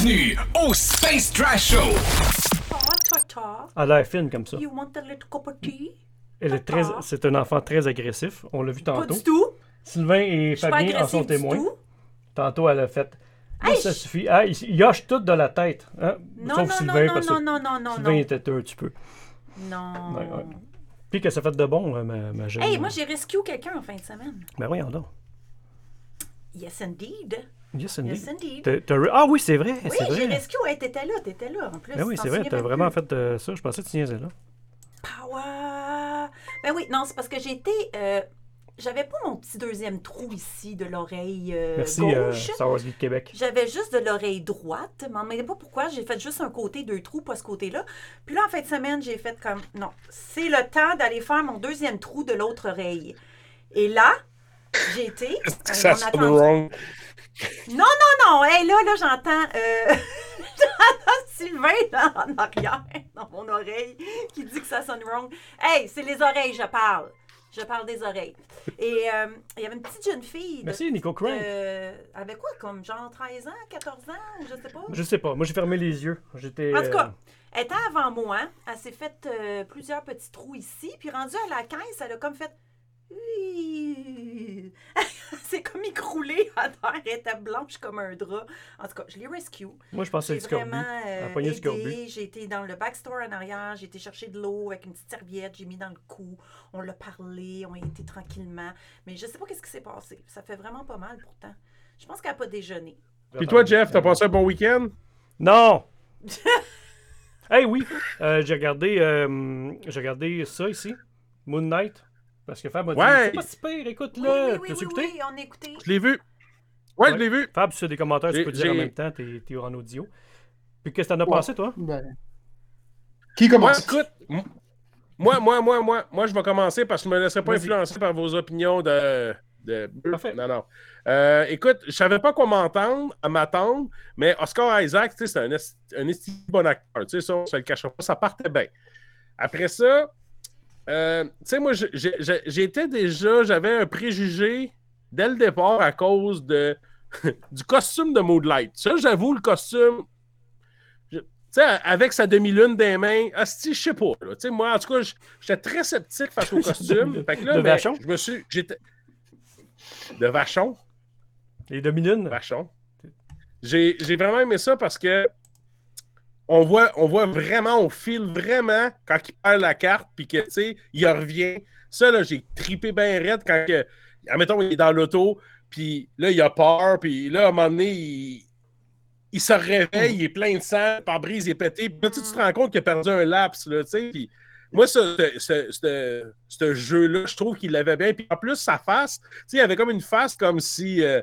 Bienvenue au Space Trash Show. Elle a l'air fine comme ça. You want a little cup of tea? Elle est très, c'est un enfant très agressif. On l'a vu Pas tantôt. du tout. Sylvain et Je pas Fabien en sont du témoins. tout. Tantôt, elle a fait. Là, Hey, ça suffit. Ah, il, il hoche tout de la tête. Hein? Non, Sauf non, Sylvain, non, parce non, que non, non, non, Sylvain non. était un petit peu. Non. Ouais, ouais. Puis que ça fait de bon, euh, ma, ma jeune. Hey, moi, j'ai rescue quelqu'un en fin de semaine. Ben voyons donc. Yes, indeed. Yes, indeed. Yes, Ah oui, c'est vrai. Oui, j'ai rescue. Hey, t'étais là, t'étais là, en plus. Ben oui, c'est vrai. T'as vraiment plus. fait euh, ça. Je pensais que tu niaisais là. Power. Ben oui, non, c'est parce que j'étais. euh, J'avais pas mon petit deuxième trou ici de l'oreille euh, Merci, euh, gauche. Star Wars Geek Québec. J'avais juste de l'oreille droite, mais on ne pas pourquoi. J'ai fait juste un côté, deux trous, pas ce côté-là. Puis là, en fin de semaine, j'ai fait comme, non, c'est le temps d'aller faire mon deuxième trou de l'autre oreille. Et là, j'ai été... euh, Ça on attend-. Non, non, non! Hey, là, là, j'entends... euh, j'entends Sylvain là, en arrière, dans mon oreille, qui dit que ça sonne wrong. Hey, c'est les oreilles, je parle. Je parle des oreilles. Et euh, il y avait une petite jeune fille... de- Merci, Nico Crank. euh, avec quoi, comme genre 13 ans, 14 ans, je sais pas? Je sais pas. Moi, j'ai fermé les yeux. J'étais. En tout cas, euh, elle était avant moi. Elle s'est fait euh, plusieurs petits trous ici. Puis rendue à la caisse, elle a comme fait. Oui. C'est comme écroulé à terre. Elle était blanche comme un drap. En tout cas, je l'ai rescue. Moi, je pensais J'ai que c'était vraiment euh. J'ai été dans le backstore en arrière. J'ai été chercher de l'eau avec une petite serviette. J'ai mis dans le cou. On l'a parlé. On a été tranquillement. Mais je sais pas qu'est-ce qui s'est passé. Ça fait vraiment pas mal pourtant. Je pense qu'elle n'a pas déjeuné. Puis toi, Jeff, t'as passé un bon week-end? Non! hey, oui! Euh, j'ai regardé, euh, j'ai regardé ça ici. Moon Knight. Parce que Fab m'a dit Ouais. C'est pas si pire, écoute-le. oui, oui, oui, oui, écouté? oui, on a écouté. Je l'ai vu. Ouais, je l'ai vu. Fab, as des commentaires, tu peux dire en même temps, t'es, t'es en audio. Puis qu'est-ce que t'en as Ouais. pensé, toi? Ben, Qui Moi, commence? écoute, m- moi, moi, moi, moi, moi, je vais commencer parce que je ne me laisserai pas Vas-y. influencer par vos opinions de. de... Parfait. Non, non. Euh, écoute, je savais pas quoi m'entendre, à m'attendre, mais Oscar Isaac, tu sais, c'est un, esti- un bon acteur. Tu sais, ça, on se le cachera pas, ça partait bien. Après ça, euh, tu sais, moi, j'étais déjà, j'avais un préjugé dès le départ à cause de, du costume de Moonlight. Ça, j'avoue, le costume, tu sais, avec sa demi-lune des mains, asti, je sais pas. là. Tu sais, moi, en tout cas, j'étais très sceptique face au costume. Fait que là, De ben, Vachon? je me suis. J'étais. De Vachon? Les demi-lunes? Vachon. J'ai j'ai vraiment aimé ça parce que on voit, vraiment, on file vraiment quand il perd la carte, puis que, tu sais, il revient. Ça, là, j'ai tripé bien raide quand, que, admettons, il est dans l'auto, puis là, il a peur, puis là, à un moment donné, il, se réveille, il est plein de sang, le pare-brise il est pété, puis là, tu te rends compte qu'il a perdu un laps, là, tu sais, moi, ce, ce, jeu-là, je trouve qu'il l'avait bien, puis en plus, sa face, tu sais, il avait comme une face comme si... euh,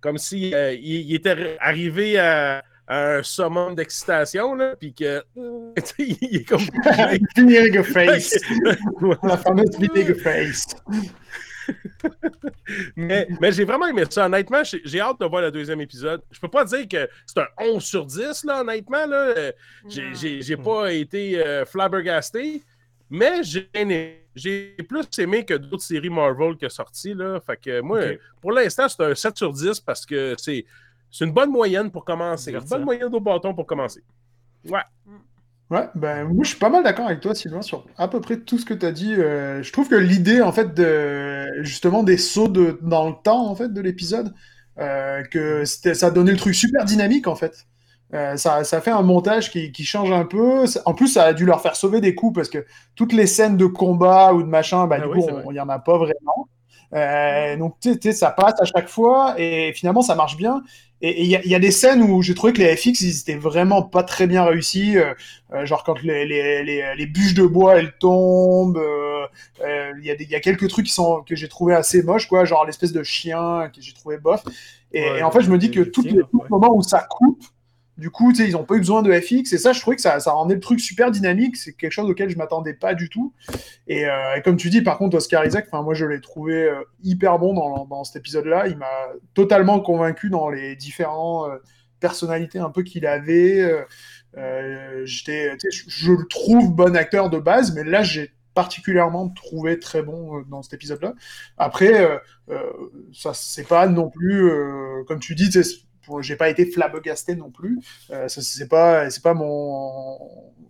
comme si euh, il, était arrivé à un summum d'excitation, là, puis que sais, il est comme. Vinegar face. La fameuse vinegar face. mais mais j'ai vraiment aimé ça. Honnêtement, j'ai hâte de voir le deuxième épisode. Je peux pas dire que c'est un 11 sur 10, là, honnêtement. Là. Euh, J'ai- Non. J'ai pas été euh, flabbergasté, mais j'ai plus aimé que d'autres séries Marvel qui sont sorties. Là. Fait que moi, pour l'instant, c'est un 7 sur 10 parce que c'est c'est une bonne moyenne pour commencer. Une bonne moyenne au bâton pour commencer. Ouais. Ouais, ben moi je suis pas mal d'accord avec toi, Sylvain, sur à peu près tout ce que tu as dit. Euh, je trouve que l'idée, en fait, de justement des sauts de, dans le temps, en fait, de l'épisode, euh, que ça donnait le truc super dynamique, en fait. Euh, ça, ça fait un montage qui, qui change un peu. En plus, ça a dû leur faire sauver des coups parce que toutes les scènes de combat ou de machin, bah, Ah du oui, coup, il y en a pas vraiment. Euh, donc, tu sais, ça passe à chaque fois et finalement, ça marche bien. Et il y, a- y des scènes où j'ai trouvé que les FX, ils étaient vraiment pas très bien réussis. euh, euh, genre quand les, les, les, les bûches de bois, elles tombent. euh, euh, Il y, a des- il y a quelques trucs qui sont, que j'ai trouvé assez moches, quoi. Genre l'espèce de chien que j'ai trouvé bof. Et, Ouais, et en fait, je me dis que tous les ouais. moments où ça coupe, du coup, ils ont pas eu besoin de FX. Et ça, je trouvais que ça, rendait le truc super dynamique. C'est quelque chose auquel je m'attendais pas du tout. Et, euh, comme tu dis, par contre, Oscar Isaac, moi, je l'ai trouvé euh, hyper bon dans, cet épisode-là. Il m'a totalement convaincu dans les différents euh, personnalités un peu qu'il avait. Euh, je, le trouve bon acteur de base, mais là, j'ai particulièrement trouvé très bon dans cet épisode-là. Après, ça, c'est pas non plus, comme tu dis, j'ai pas été flabbergasté non plus. Euh, c'est pas, c'est pas mon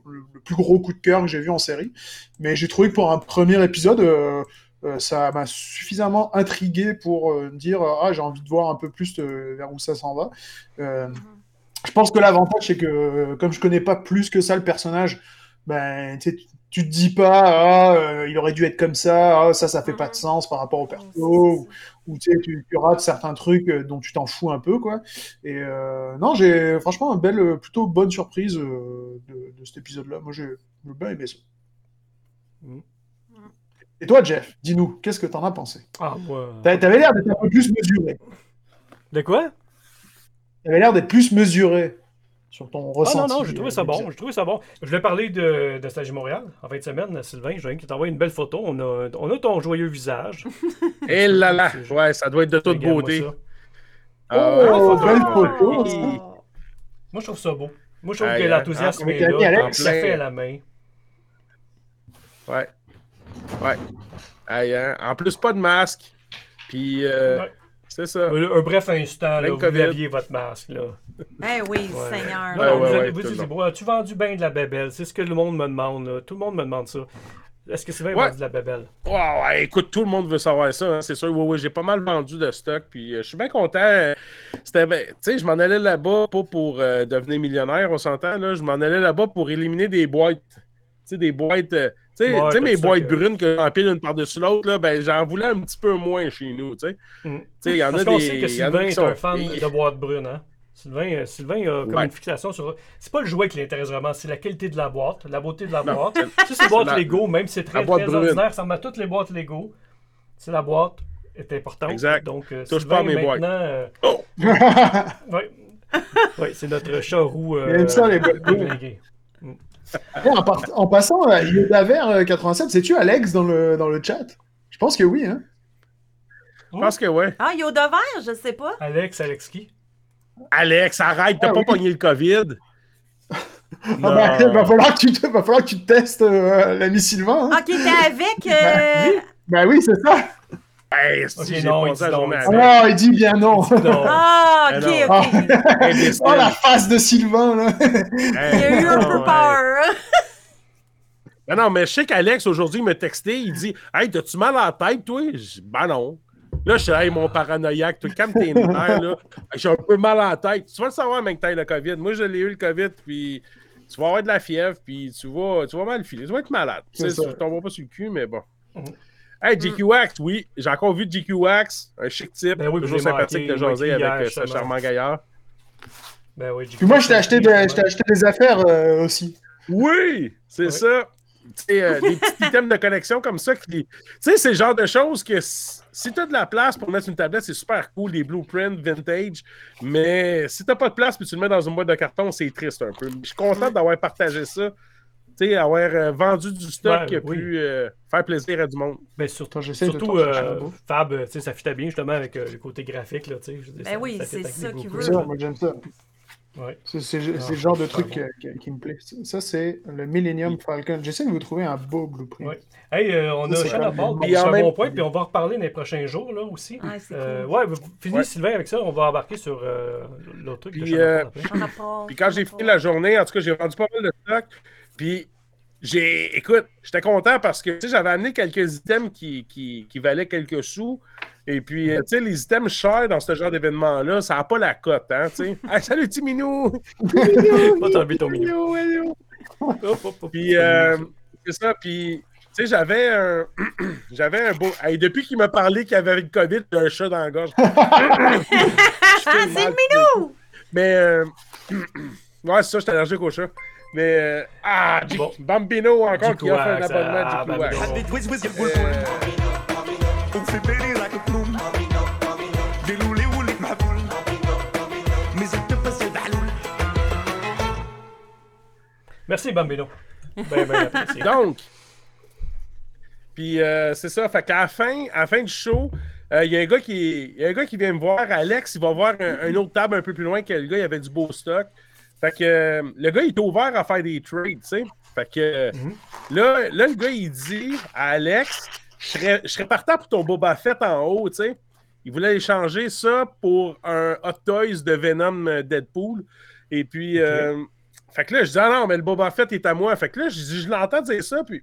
le, plus gros coup de cœur que j'ai vu en série, mais j'ai trouvé que pour un premier épisode, euh, euh, ça m'a suffisamment intrigué pour euh, me dire ah j'ai envie de voir un peu plus vers où ça s'en va. Euh, je pense que l'avantage c'est que comme je connais pas plus que ça le personnage, ben tu sais, tu- te dis pas ah euh, il aurait dû être comme ça, ah, ça ça fait pas de sens par rapport au perso, ou, tu sais tu, tu rates certains trucs euh, dont tu t'en fous un peu quoi. Et euh, non j'ai franchement une belle, plutôt bonne surprise euh, de, de cet épisode-là. Moi j'ai bien aimé ça. Mhm. Et toi Jeff, dis-nous qu'est-ce que t'en as pensé? Ah. T'a- T'avais l'air d'être un peu plus mesuré. De quoi? T'avais l'air d'être plus mesuré sur ton Ah ressenti. non, non, j'ai trouvé euh, ça bon. J'ai trouvé ça bon. Je voulais parler de, de Stage Montréal en fin de semaine, Sylvain. Je viens qui t'envoie une belle photo. On a, on a ton joyeux visage. Et là là, ouais, ça doit être de toute beauté. ça. Ah, Oh, belle photo. Moi, je trouve ça beau. Moi, je trouve que hein. l'enthousiasme est là. À fait à la main. Ouais. Ouais. Aïe, hein. En plus, pas de masque. Puis, euh, Ouais. C'est ça. Un, un bref instant, là, vous aviez votre masque. Là. Eh oui, Ouais. Seigneur. Non, Ouais, ouais, vous vous dites, bon, as-tu vendu bien de la babelle? C'est ce que le monde me demande. là. Tout le monde me demande ça. Est-ce que a Ouais. vendu de la? Ouais, ouais, écoute, tout le monde veut savoir ça. hein, c'est sûr, oui, oui, j'ai pas mal vendu de stock. Puis, euh, je suis bien content. C'était, ben, tu sais, je m'en allais là-bas pas pour euh, devenir millionnaire, on s'entend. Là, je m'en allais là-bas pour éliminer des boîtes. Tu sais, des boîtes. euh, tu sais, Ouais, mes boîtes que- brunes que j'empile une par-dessus l'autre, là, ben, j'en voulais un petit peu moins chez nous. Tu sais, Mm. Tu sais, il y en Parce a des. sait que Sylvain est sont- un fan de boîte brune, hein? Sylvain, euh, Sylvain a comme Ouais. une fixation sur. C'est pas le jouet qui l'intéresse vraiment, c'est la qualité de la boîte, la beauté de la Non, boîte. c'est- Tu sais, ces boîtes la- Lego, même si c'est très, brune. ordinaire, ça ressemble à toutes les boîtes Lego. C'est la boîte est importante. Exact. Donc, euh, Touche Sylvain, pas à mes boîtes. euh, Oh! ouais. Ouais, c'est notre chat roux. Il aime ça, les boîtes brunes. En, par- en passant, euh, Yoda Vert euh, 87, c'est-tu Alex dans le, dans le chat? Je pense que oui, hein? Je pense que ouais. Ah, Yoda vert, je sais pas. Alex, Alex qui? Alex, arrête, t'as Ah pas oui. pogné le COVID. Ah ben, il va, falloir que tu te, va falloir que tu te testes euh, l'ami Sylvain. Hein? Ah, qui était avec. euh, Ben oui, c'est ça. Hey, si j'ai non, il passé dit la non, journée il avec. Oh, il dit bien non. Non. Ah, ok, ok. Imbécile. Oh, la face de Sylvain, là. Il a eu un peu peur. Non, non, mais je sais qu'Alex, aujourd'hui, il m'a texté, il dit Hey, t'as-tu mal à la tête, toi Je dis Ben non. Là, je suis Hey, mon paranoïaque, toi, calme tes nerfs, là. J'ai un peu mal à la tête. Tu vas le savoir, mec, que t'as le COVID. Moi, je l'ai eu, le COVID, puis tu vas avoir de la fièvre, puis tu vas, tu vas mal filer. Tu vas être malade. Tu sais, tu tomberas pas sur le cul, mais bon. Mhm. Hey, GQ Wax, oui, j'ai encore vu GQ Wax, un chic type, Ben oui, toujours sympathique de jaser oui, avec hier, euh, ce charmant gaillard. Ben oui, j'ai- Puis moi, je t'ai acheté, de- acheté des affaires euh, aussi. Oui, c'est Oui. ça. Euh, des petits items de connexion comme ça. Qui... Tu sais, c'est le genre de choses que si, si tu as de la place pour mettre une tablette, c'est super cool, des blueprints vintage. Mais si tu pas de place puis tu le mets dans une boîte de carton, c'est triste un peu. Je suis content d'avoir partagé ça. Tu sais, avoir euh, vendu du stock qui a oui. pu euh, faire plaisir à du monde. Ben, surtout, de surtout euh. Fab, tu sais, ça fitait bien justement avec euh, le côté graphique. Là, je Ben oui, fit c'est ça qu'il veut. C'est coups. ça, moi j'aime ça. Ouais. C'est Ah, le genre de truc bon. qui, qui me plaît. Ça, c'est le Millennium Falcon. J'essaie de vous trouver un beau blueprint. Ouais. Hey, euh, on Ça, a vraiment Paul, c'est un même- bon point, puis on va en reparler dans les prochains jours là, aussi. Euh, cool. ouais, finis Ouais. Sylvain avec ça, on va embarquer sur euh, l'autre truc Puis, euh, Paul quand j'ai fini la journée, en tout cas, j'ai vendu pas mal de stock. Puis j'ai. Écoute, j'étais content parce que j'avais amené quelques items qui, qui, qui valaient quelques sous. Et puis, euh, tu sais, les items chers dans ce genre d'événement-là, ça n'a pas la cote, hein, tu sais. Hey, salut, petit minou! Puis, euh, c'est ça, puis, tu sais, j'avais un. j'avais un beau. Hey, depuis qu'il m'a parlé qu'il avait le COVID, j'ai un chat dans la gorge. Ah, c'est le minou! Mais. euh, ouais, c'est ça, j'étais allergique au chat. Mais, euh, ah, G bon. Bambino encore qui offre un abonnement du euh, Clouac. Merci Bambino. Donc, puis euh, c'est ça, fait qu'à la fin, à la fin du show, il y, a un gars qui, y a un gars qui vient me voir, Alex, il va voir un, une autre table un peu plus loin que le gars, il avait du beau stock. Fait que euh, le gars, il est ouvert à faire des trades, tu sais. Fait que euh, là, là, le gars, il dit à Alex, je serais, je serais partant pour ton Boba Fett en haut, tu sais. il voulait échanger ça pour un Hot Toys de Venom euh, Deadpool. Et puis, euh, fait que là, je dis, ah non, mais le Boba Fett est à moi. Fait que là, je, je l'entends dire ça, puis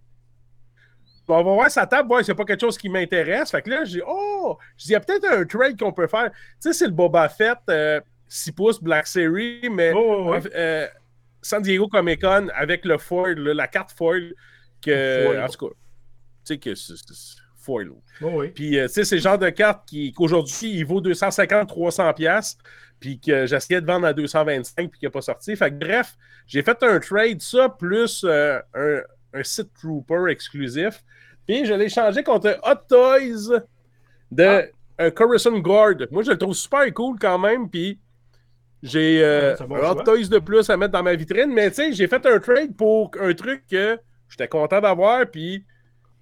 on va voir sa table, voir si c'est pas quelque chose qui m'intéresse. Fait que là, je dis, oh, je dis, il y a peut-être un trade qu'on peut faire. Tu sais, c'est le Boba Fett euh, 6 pouces Black Series, mais Oh, ouais, euh, San Diego Comic Con avec le foil, là, la carte foil, que, Foil. en tout cas, tu sais que c'est foil. Oh, oui. Puis, euh, tu sais, c'est le genre de carte qui, qu'aujourd'hui, il vaut 250-300$, piastres, puis que j'essayais de vendre à 225$, puis qu'il n'a pas sorti. Fait que, bref, j'ai fait un trade, ça, plus euh, un, un site trooper exclusif. Puis, je l'ai changé contre un Hot Toys de un Coruscant Guard. Moi, je le trouve super cool quand même, puis j'ai euh, un bon un Hot choix. Toys de plus à mettre dans ma vitrine, mais tu sais, j'ai fait un trade pour un truc que j'étais content d'avoir, puis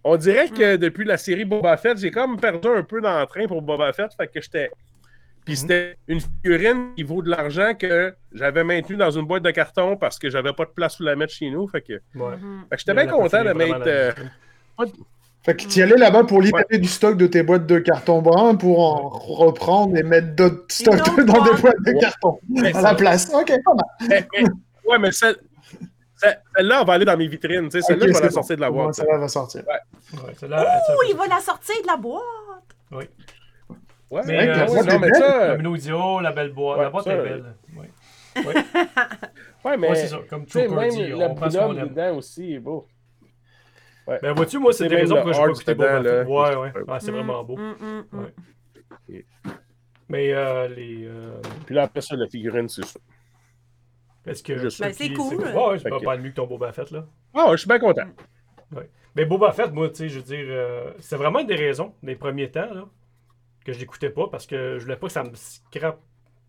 on dirait que depuis la série Boba Fett, j'ai comme perdu un peu d'entrain pour Boba Fett, fait que j'étais... Puis c'était une figurine qui vaut de l'argent que j'avais maintenue dans une boîte de carton parce que j'avais pas de place où la mettre chez nous, fait que... Ouais. Fait que j'étais bien content de mettre... euh. Fait que tu y allais là-bas pour libérer du stock de tes boîtes de carton brun pour en reprendre et mettre d'autres stocks dans des boîte. boîtes de Ouais. carton Mais à ça- la place. Ok, pas mal. mais- mais- ouais, mais celle- celle- celle-là, on va aller dans mes vitrines, tu sais, celle-là, Ok, je vais la sortir de la boîte. Ça va sortir. Ouais, celle-là, Oh, elle- il va la sortir de la boîte. Ouais, Mais, euh, non, mais ça... Le Minaudio, la belle boîte. Ouais, la boîte ça, est euh, belle. Ouais. Ouais, mais... Ouais, c'est ça. Comme Tu sais, Trooper même dit, le on prend ce qu'on aime. dedans aussi est beau. Ben, vois-tu, moi, c'est des raisons le pourquoi je pas écouté dedans, Boba là. Fett. Ouais, ouais. Ouais. Ah, c'est vraiment beau. Mm, mm, mm. Ouais. Mais euh, les. euh, Puis là, après ça, la figurine, c'est ça. Est-ce que. Ben, c'est cool. Ouais, ouais, c'est Fait pas mieux que ton Boba Fett, là. Ah, je suis bien content. Mais Boba Fett, moi, tu sais, je veux dire, euh, c'est vraiment une des raisons, les premiers temps, là, que je l'écoutais pas parce que je voulais pas que ça me scrape.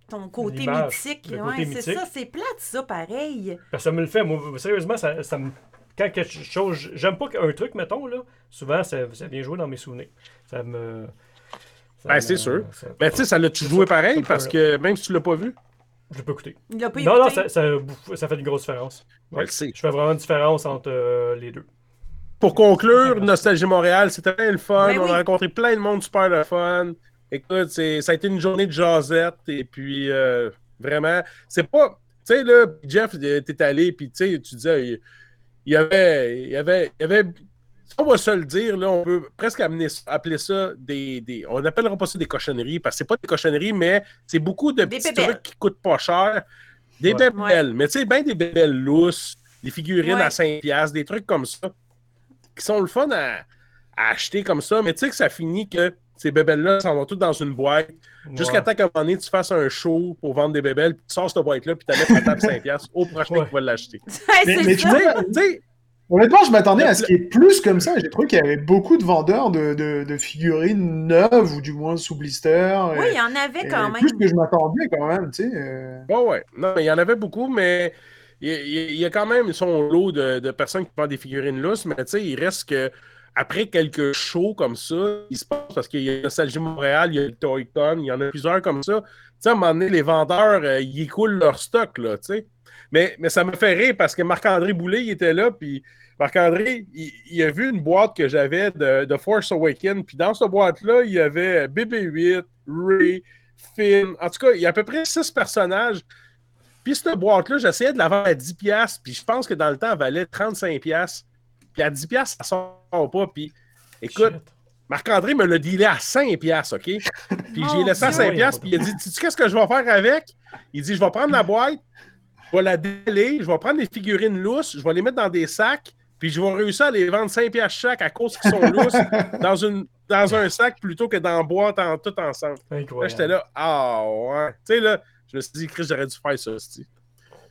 Ton côté mythique. Ouais, c'est ça. C'est plate, ça, pareil. Parce que ça me le fait. Moi, sérieusement, ça, ça me. Quand quelque chose. J'aime pas un truc, mettons, là. Souvent, ça, ça vient jouer dans mes souvenirs. Ça me. ça Ben, me- c'est sûr. ça- Mais tu sais, ça l'a-tu joué pareil? parce que même si tu l'as pas vu, Je l'ai pas écouté. Il pas Non, non, ça, ça, fait une grosse différence. je le sais. Je fais vraiment une différence entre euh, les deux. Pour conclure, Nostalgie Montréal, c'était bien le fun. Ben on oui. a rencontré plein de monde super le fun. Écoute, c'est- ça a été une journée de jasette. Et puis, euh, vraiment, c'est pas. Tu sais, là, Jeff, euh, t'es allé, puis tu sais, tu disais, il, y avait. Il y avait. Il y avait on va se le dire, là, on peut presque amener, appeler ça des, des- On n'appellera pas ça des cochonneries, parce que c'est pas des cochonneries, mais c'est beaucoup de Des petits bébelles. trucs qui coûtent pas cher. Des Ouais. bébelles. Mais tu sais, bien des bébelles lousses, des figurines Ouais. à 5$, des trucs comme ça qui sont le fun à, à acheter comme ça, mais tu sais que ça finit que ces bébelles-là s'en vont toutes dans une boîte, jusqu'à temps qu'à un moment donné, tu fasses un show pour vendre des bébelles, puis tu sors cette boîte-là, puis tu la mets à table 5$ au prochain Ouais. qui va l'acheter. Mais- tu sais, Honnêtement, je m'attendais à ce qu'il y ait plus comme ça. J'ai trouvé qu'il y avait beaucoup de vendeurs de, de, de figurines neuves, ou du moins sous blister. Oui, il y en avait quand même. Plus que je m'attendais quand même, tu sais. euh. bon, ouais. Non, mais il y en avait beaucoup, mais il y, il y a quand même son lot de, de personnes qui vendent des figurines lousses, mais tu sais, il reste que après quelques shows comme ça, il se passe parce qu'il y a Nostalgie Montréal, il y a le Toy-Con, il y en a plusieurs comme ça. Tu sais, à un moment donné, les vendeurs, euh, ils écoulent leur stock, là, tu sais. Mais, mais ça me fait rire parce que Marc-André Boulay, il était là, puis Marc-André, il, a vu une boîte que j'avais de, de Force Awakens, puis dans cette boîte-là, il y avait BB-8, Ray, Finn, en tout cas, il y a à peu près six personnages. Puis cette boîte-là, j'essayais de la vendre à 10$, puis je pense que dans le temps, elle valait 35$. Puis à 10$, ça sort pas, puis écoute. Marc-André me l'a dealé à 5$, OK? Puis j'ai Mon laissé à Dieu. 5$, puis il a dit Tu sais qu'est-ce que je vais faire avec? Il dit Je vais prendre la boîte, je vais la déler, je vais prendre les figurines lousses, je vais les mettre dans des sacs, puis je vais réussir à les vendre 5$ chaque à cause qu'ils sont lousses dans, une, dans un sac plutôt que dans la boîte en, tout ensemble. Là, j'étais là Ah ouais. Tu sais, là, je me suis dit Chris, j'aurais dû faire ça.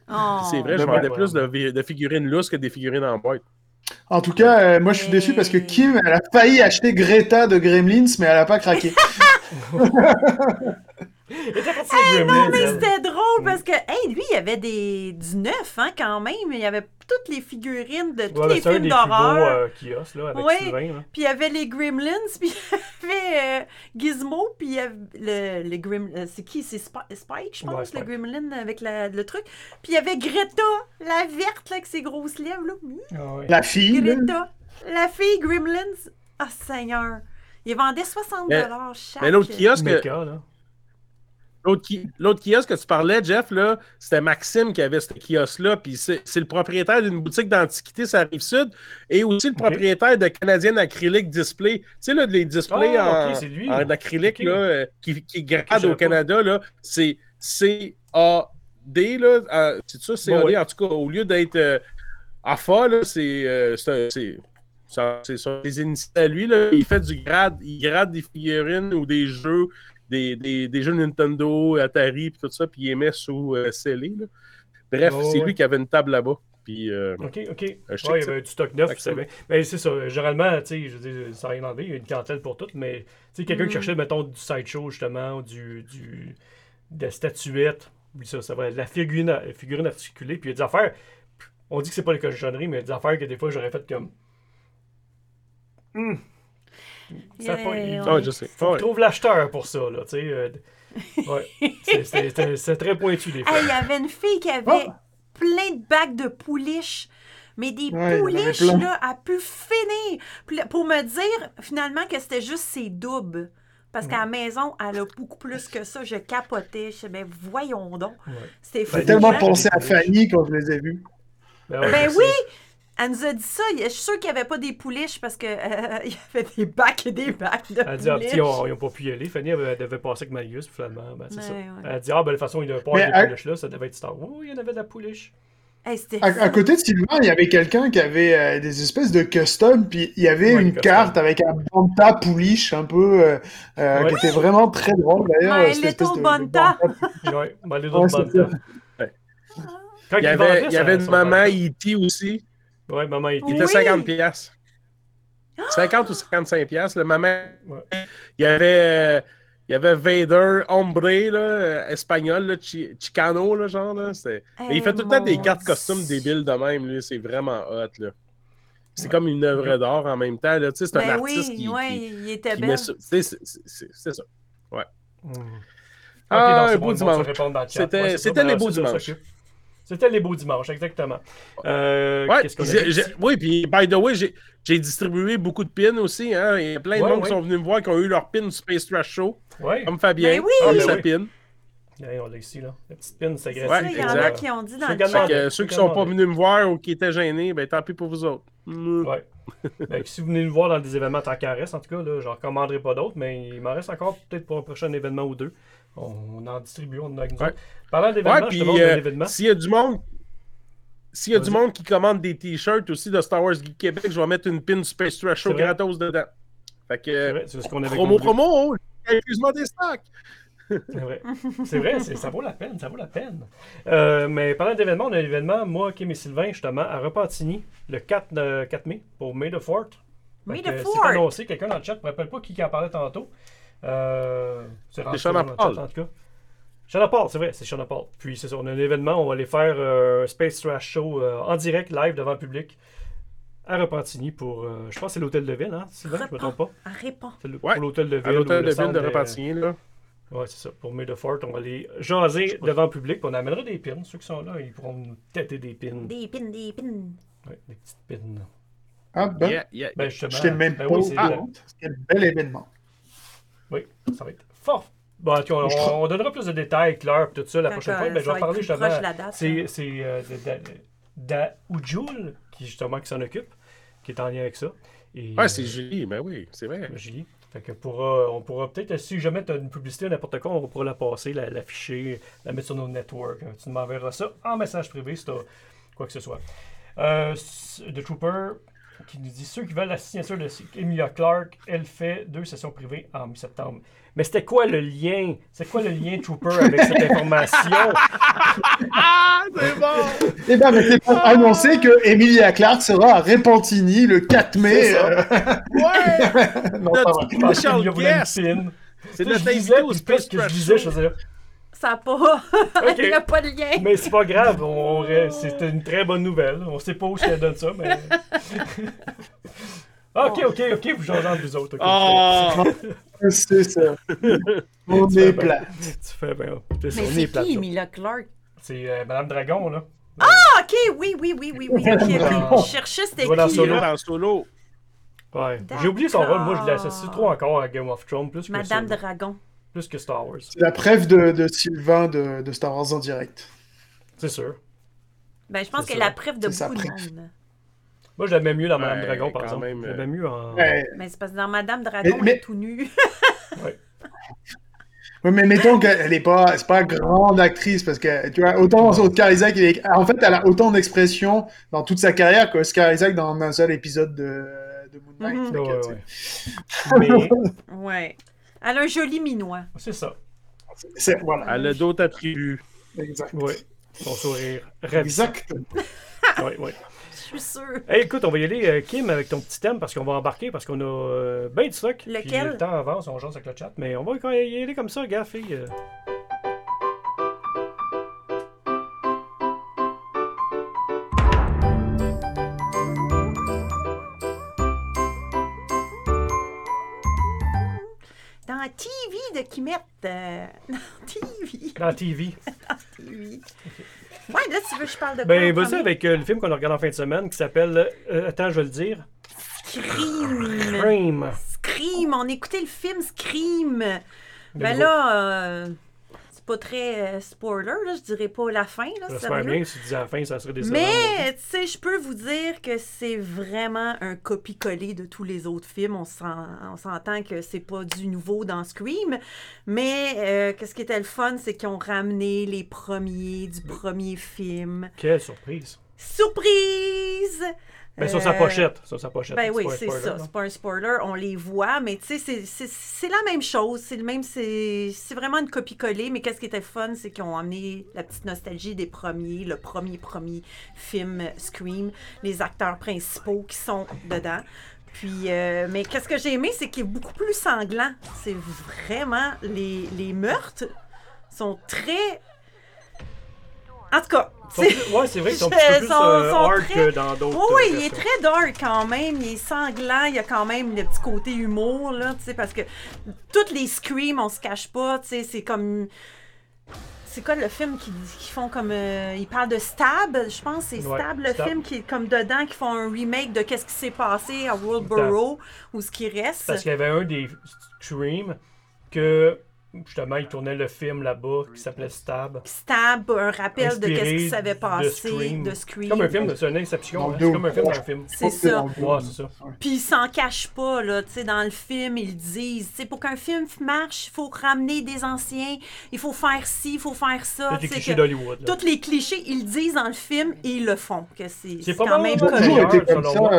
Oh. C'est vrai, je vendais plus de, de figurines lousses que des figurines en boîte. En tout cas, euh, moi je suis déçu parce que Kim, elle a failli acheter Greta de Gremlins, mais elle a pas craqué. Gremlins, Non, mais c'était drôle parce que, hey, lui, il y avait des... du neuf, hein, quand même. Il y avait toutes les figurines de tous Ouais, les films d'horreur. euh, kiosques, là, avec Oui. Sylvain. Là. Puis il y avait les Gremlins, puis il y avait euh, Gizmo, puis il y avait le, le Grim... euh, c'est qui? C'est Sp- Spike, je pense, Ouais, le. Gremlin avec la- le truc. Puis il y avait Greta, la verte, là, avec ses grosses lèvres, là. Ah ouais. La fille, Greta, la fille Gremlins. Ah, Seigneur. Ils vendaient 60 Mais- chaque. Mais l'autre kiosque, là. L'autre ki- l'autre kiosque que tu parlais, Jeff, là, c'était Maxime qui avait ce kiosque-là. Puis c'est c'est le propriétaire d'une boutique d'antiquité sur la rive sud et aussi le propriétaire de Canadian Acrylic Display. Tu sais, là, les displays Ah, en, c'est lui. en acrylique là, euh, qui, qui gradent savais au. Canada, là, c'est C-A-D. là, euh, C'est ça, C-A-D. Bon, ouais. En tout cas, au lieu d'être euh, AFA, là, c'est euh, c'est c'est- ça- c'est ça. Les initiés à lui, là, il fait du grade, il grade des figurines ou des jeux, des, des, des jeux Nintendo, Atari, puis tout ça, puis il les met sous euh, scellé, là. Bref, Oh, c'est ouais. lui qui avait une table là-bas. Puis, euh, Ok, ok. Euh, je sais Ouais, il y avait du stock neuf. Mais c'est ça. Généralement, tu sais, je veux dire, sans rien enlever, il y a une clientèle pour tout, mais tu sais, quelqu'un Mm. qui cherchait, mettons, du sideshow, justement, ou du, du, de la statuette, oui, ça, ça va, de la figurine, la figurine articulée, puis il y a des affaires, on dit que c'est pas les cochonneries, mais il y a des affaires que des fois, j'aurais fait comme. Hmm. Ça a pas- Yeah, il- ouais. ah, je sais. Faut Ouais. que trouve l'acheteur pour ça, là, tu sais. euh, ouais. C'est- très pointu, des fois. Hey, il y avait une fille qui avait Oh! plein de bacs de pouliches. Mais des Ouais, pouliches, là, à pu finir. Pour me dire, finalement, que c'était juste ses doubles. Parce qu'à la maison, elle a beaucoup plus que ça. Je capotais. Je disais, ben voyons donc. Ouais. C'était fou. J'ai tellement des pensé à. Fanny quand je les ai vus. Ben, ouais, Ben oui! Elle nous a dit ça. Je suis sûre qu'il n'y avait pas des pouliches parce qu'il y avait des bacs et des bacs de Elle a dit, ah, ils n'ont pas pu y aller. Fanny elle, elle devait passer avec Marius, finalement, ben, c'est Ouais, ça. ouais. Elle a dit, ah, ben, de toute façon, il devait pas Mais avoir à- des pouliches là, ça devait être Star Wars. Oui, il y en avait de la pouliche. Hey, À, côté de Sylvain, il y avait quelqu'un qui avait euh, des espèces de custom, puis il y avait Ouais, une carte avec un banta pouliche un peu, euh, euh, Ouais. qui était vraiment très drôle d'ailleurs. Little de- de. Ouais, ben. Quand Il y avait, il y avait une maman. E.T. aussi. Ouais, maman E.T. Il Oui. était 50 piastres. 50 ou 55 piastres. Le maman, Ouais. il y avait, euh, il y avait Vader, Hombre, là, espagnol, là, Chi- Chicano, là, genre. Là, il fait tout le temps des cartes costumes débiles de même, lui. C'est vraiment hot, là. C'est comme une œuvre d'art en même temps, là. Tu sais, c'est un Ben artiste oui, qui, ouais, qui- il était qui belle. c'est- ça. Hmm. Ah, Ok, non, un beau dimanche. C'était- Ouais, ben, les beaux dimanches. C'était les beaux dimanches, exactement. Euh, Ouais, Qu'est-ce qu'on j'ai- avait j'ai- dit? oui, puis by the way, j'ai j'ai distribué beaucoup de pins aussi. Hein. Il y a plein de Ouais, monde ouais. qui sont venus me voir qui ont eu leur pin du Space Trash Show, Ouais, comme Fabien. Ben oui! Ah, Ben sa oui. pin. Ouais, on l'a ici, là. La petite pin, c'est Ça, agressif. il y en a qui ont dit dans Ceux le qui en chat. que Ouais, ceux qui c'est sont pas venus me voir ou qui étaient gênés, ben tant pis pour vous autres. Mm. Ouais. Ben, si vous venez nous voir dans des événements tant reste, en tout cas, là, j'en recommanderai pas d'autres, mais il m'en reste encore peut-être pour un prochain événement ou deux. On, on en distribue, on en a avec nous Ouais. Parlant d'événements, Ouais, euh, s'il y a du monde. S'il y a du monde qui commande des t-shirts aussi de Star Wars Geek Québec, je vais mettre une pin Space Trash Show gratos dedans. Fait que. C'est vrai, c'est ce qu'on avait promo, conclu. promo! Excuse-moi des stocks! C'est vrai. C'est vrai, c'est- ça vaut la peine, ça vaut la peine. Euh, mais parlant d'événements, on a un événement, moi, Kim et Sylvain, justement, à Repentigny, le 4, euh, 4 mai, pour May the 4th. May the Fourth. C'est annoncé, quelqu'un dans le chat, je ne me rappelle pas qui, qui en parlait tantôt. Euh, c'est Sean dans le chat, Paul. en tout cas. Sean Paul, c'est vrai, c'est Sean Paul. Puis c'est ça, on a un événement, on va aller faire euh, un Space Trash Show euh, en direct, live, devant le public, à Repentigny pour, euh, je pense que c'est l'hôtel de ville, hein, Sylvain, je me trompe pas? Le- Ouais, pour l'hôtel de ville. À l'hôtel de le ville de Repentigny, là. Ouais, c'est ça. Pour Fourth, on va aller jaser devant le public. puis on amènera des pins. Ceux qui sont là, ils pourront nous têter des pins. Des pins, des pins. Ouais, des petites pins. Ah, ben, Yeah, yeah, Ben, justement. je t'ai même ben pas oui, c'est. Quel bel événement. Oui, ça va être fort. Bon, on, on- on donnera plus de détails, Claire, tout ça la Quand, prochaine fois. Ben, je vais va parler justement. C'est c'est, euh, qui justement qui s'en occupe, qui est en lien avec ça. Et, Ouais, c'est Julie, ben oui, c'est vrai. Julie. Fait que on pourra peut-être, si jamais tu as une publicité n'importe quoi, on pourra la passer, la- l'afficher, la, mettre sur nos networks. Euh, Tu m'enverras ça en message privé si tu quoi que ce soit. Euh, The Trooper qui nous dit ceux qui veulent la signature de Emilia Clarke, elle fait deux sessions privées en mi-septembre. Mais c'était quoi le lien? C'est quoi le lien Trooper avec cette information? Ah, c'est bon! Eh ben, mais c'est pour annoncer que Emilia Clarke sera à Repentigny le 4 mai. Euh, Ouais! non, pas. C'est notre invité au Space que je disais, je faisais Ça n'a pas. Il n'y a pas de lien. Mais c'est pas grave, on c'était une très bonne nouvelle. On sait pas où ça donne ça, mais. Ah, ok, ok, ok, vous j'en entre vous autres. ok. Ah! C'est ça. On est plat. Tu fais bien. Mais on c'est est plate, qui, là. Emilia Clarke? C'est euh, Madame Dragon, là. Ah, ok, oui, oui, oui, oui, oui. ok. Ah. Je cherchais c'était vas dans qui, Solo. en solo. Ouais. J'ai oublié son rôle. Moi, je l'associe trop encore à Game of Thrones, plus que, Madame ça, Dragon. plus que Star Wars. C'est la préf de, de Sylvain de, de Star Wars en direct. C'est sûr. Ben, je pense qu'elle est la préf de beaucoup de monde. Moi, je l'aimais mieux dans Madame Ouais, Dragon, par exemple. même, Je l'aimais mieux en. Ouais. Mais c'est parce que dans Madame Dragon, Mais- mais- elle est tout nue. Ouais, mais mettons qu'elle est pas, c'est pas grande actrice parce que tu vois autant Oscar Isaac, il est- en fait, elle a autant d'expression dans toute sa carrière qu'Oscar Isaac dans un seul épisode de, de Moon Knight. Mhm. Ouais, Mais Ouais. Elle a un joli minois. c'est ça. c'est- voilà. Elle a d'autres attributs. Exact. Ouais. Son sourire. Exact. Ouais, ouais. Suis sûre. Hey, écoute, on va y aller, euh, Kim, avec ton petit thème, parce qu'on va embarquer, parce qu'on a euh, ben du stock. Puis Lequel? le temps avance, on jase avec le chat. Mais on va y aller comme ça, gars, fille. Dans TV de Kimette. euh, Dans TV. Dans TV. Oui. Ouais, là, tu veux que je parle de quoi? Ben, en vas-y avec euh, le film qu'on a regardé en fin de semaine qui s'appelle. euh, attends, je vais le dire. Scream. Scream. Scream. On écoutait le film Scream. Ben là, euh, c'est pas très euh, spoiler, là. Je dirais pas la fin, là. J'espère sérieux. bien, si tu dis à la fin, ça serait des Mais, tu sais, je peux vous dire que c'est vraiment un copie-coller de tous les autres films. On s'entend que c'est pas du nouveau dans Scream. Mais, euh, qu'est-ce qui était le fun, c'est qu'ils ont ramené les premiers du premier film. Quelle surprise. Surprise! Ben, sur sa Euh, pochette. Sur sa pochette. Ben oui, c'est ça. C'est pas un spoiler, on les voit, mais tu sais, c'est- la même chose. C'est le même, c'est vraiment une copie-coller, mais qu'est-ce qui était fun, c'est qu'ils ont amené la petite nostalgie des premiers, le premier, premier film Scream, les acteurs principaux qui sont dedans. Puis, euh, mais qu'est-ce que j'ai aimé, c'est qu'il est beaucoup plus sanglant. C'est vraiment, les, les meurtres sont très... En tout cas, plus- c'est vrai qu'ils sont peu plus sont- euh, sont hard très- que dans d'autres. oui, oui, euh, il est très dark quand même. Il est sanglant. Il y a quand même le petit côté humour, là, tu sais, parce que toutes les screams, on se cache pas, tu sais, c'est comme... C'est quoi le film qui, qui font comme... euh, ils parlent de Stab, je pense, c'est Ouais, Stab, le Stab. film qui est comme dedans, qui font un remake de qu'est-ce qui s'est passé à Worldboro, ou ce qui reste. Parce qu'il y avait un des Scream que, justement, il tournait le film là-bas qui s'appelait Stab. Stab, un rappel de qu'est-ce qui s'avait de passé Scream. de Scream. Comme un film, c'est une inception. Dans hein, le C'est comme un film dans un film. C'est ça. Ouais, ça. Puis ils s'en cachent pas, là, tu sais, dans le film, ils disent, tu sais, pour qu'un film marche, il faut ramener des anciens, il faut faire ci, il faut faire ça. C'est des tu sais, clichés que d'Hollywood. Tous les clichés, ils le disent dans le film et ils le font, que c'est quand même comme ça.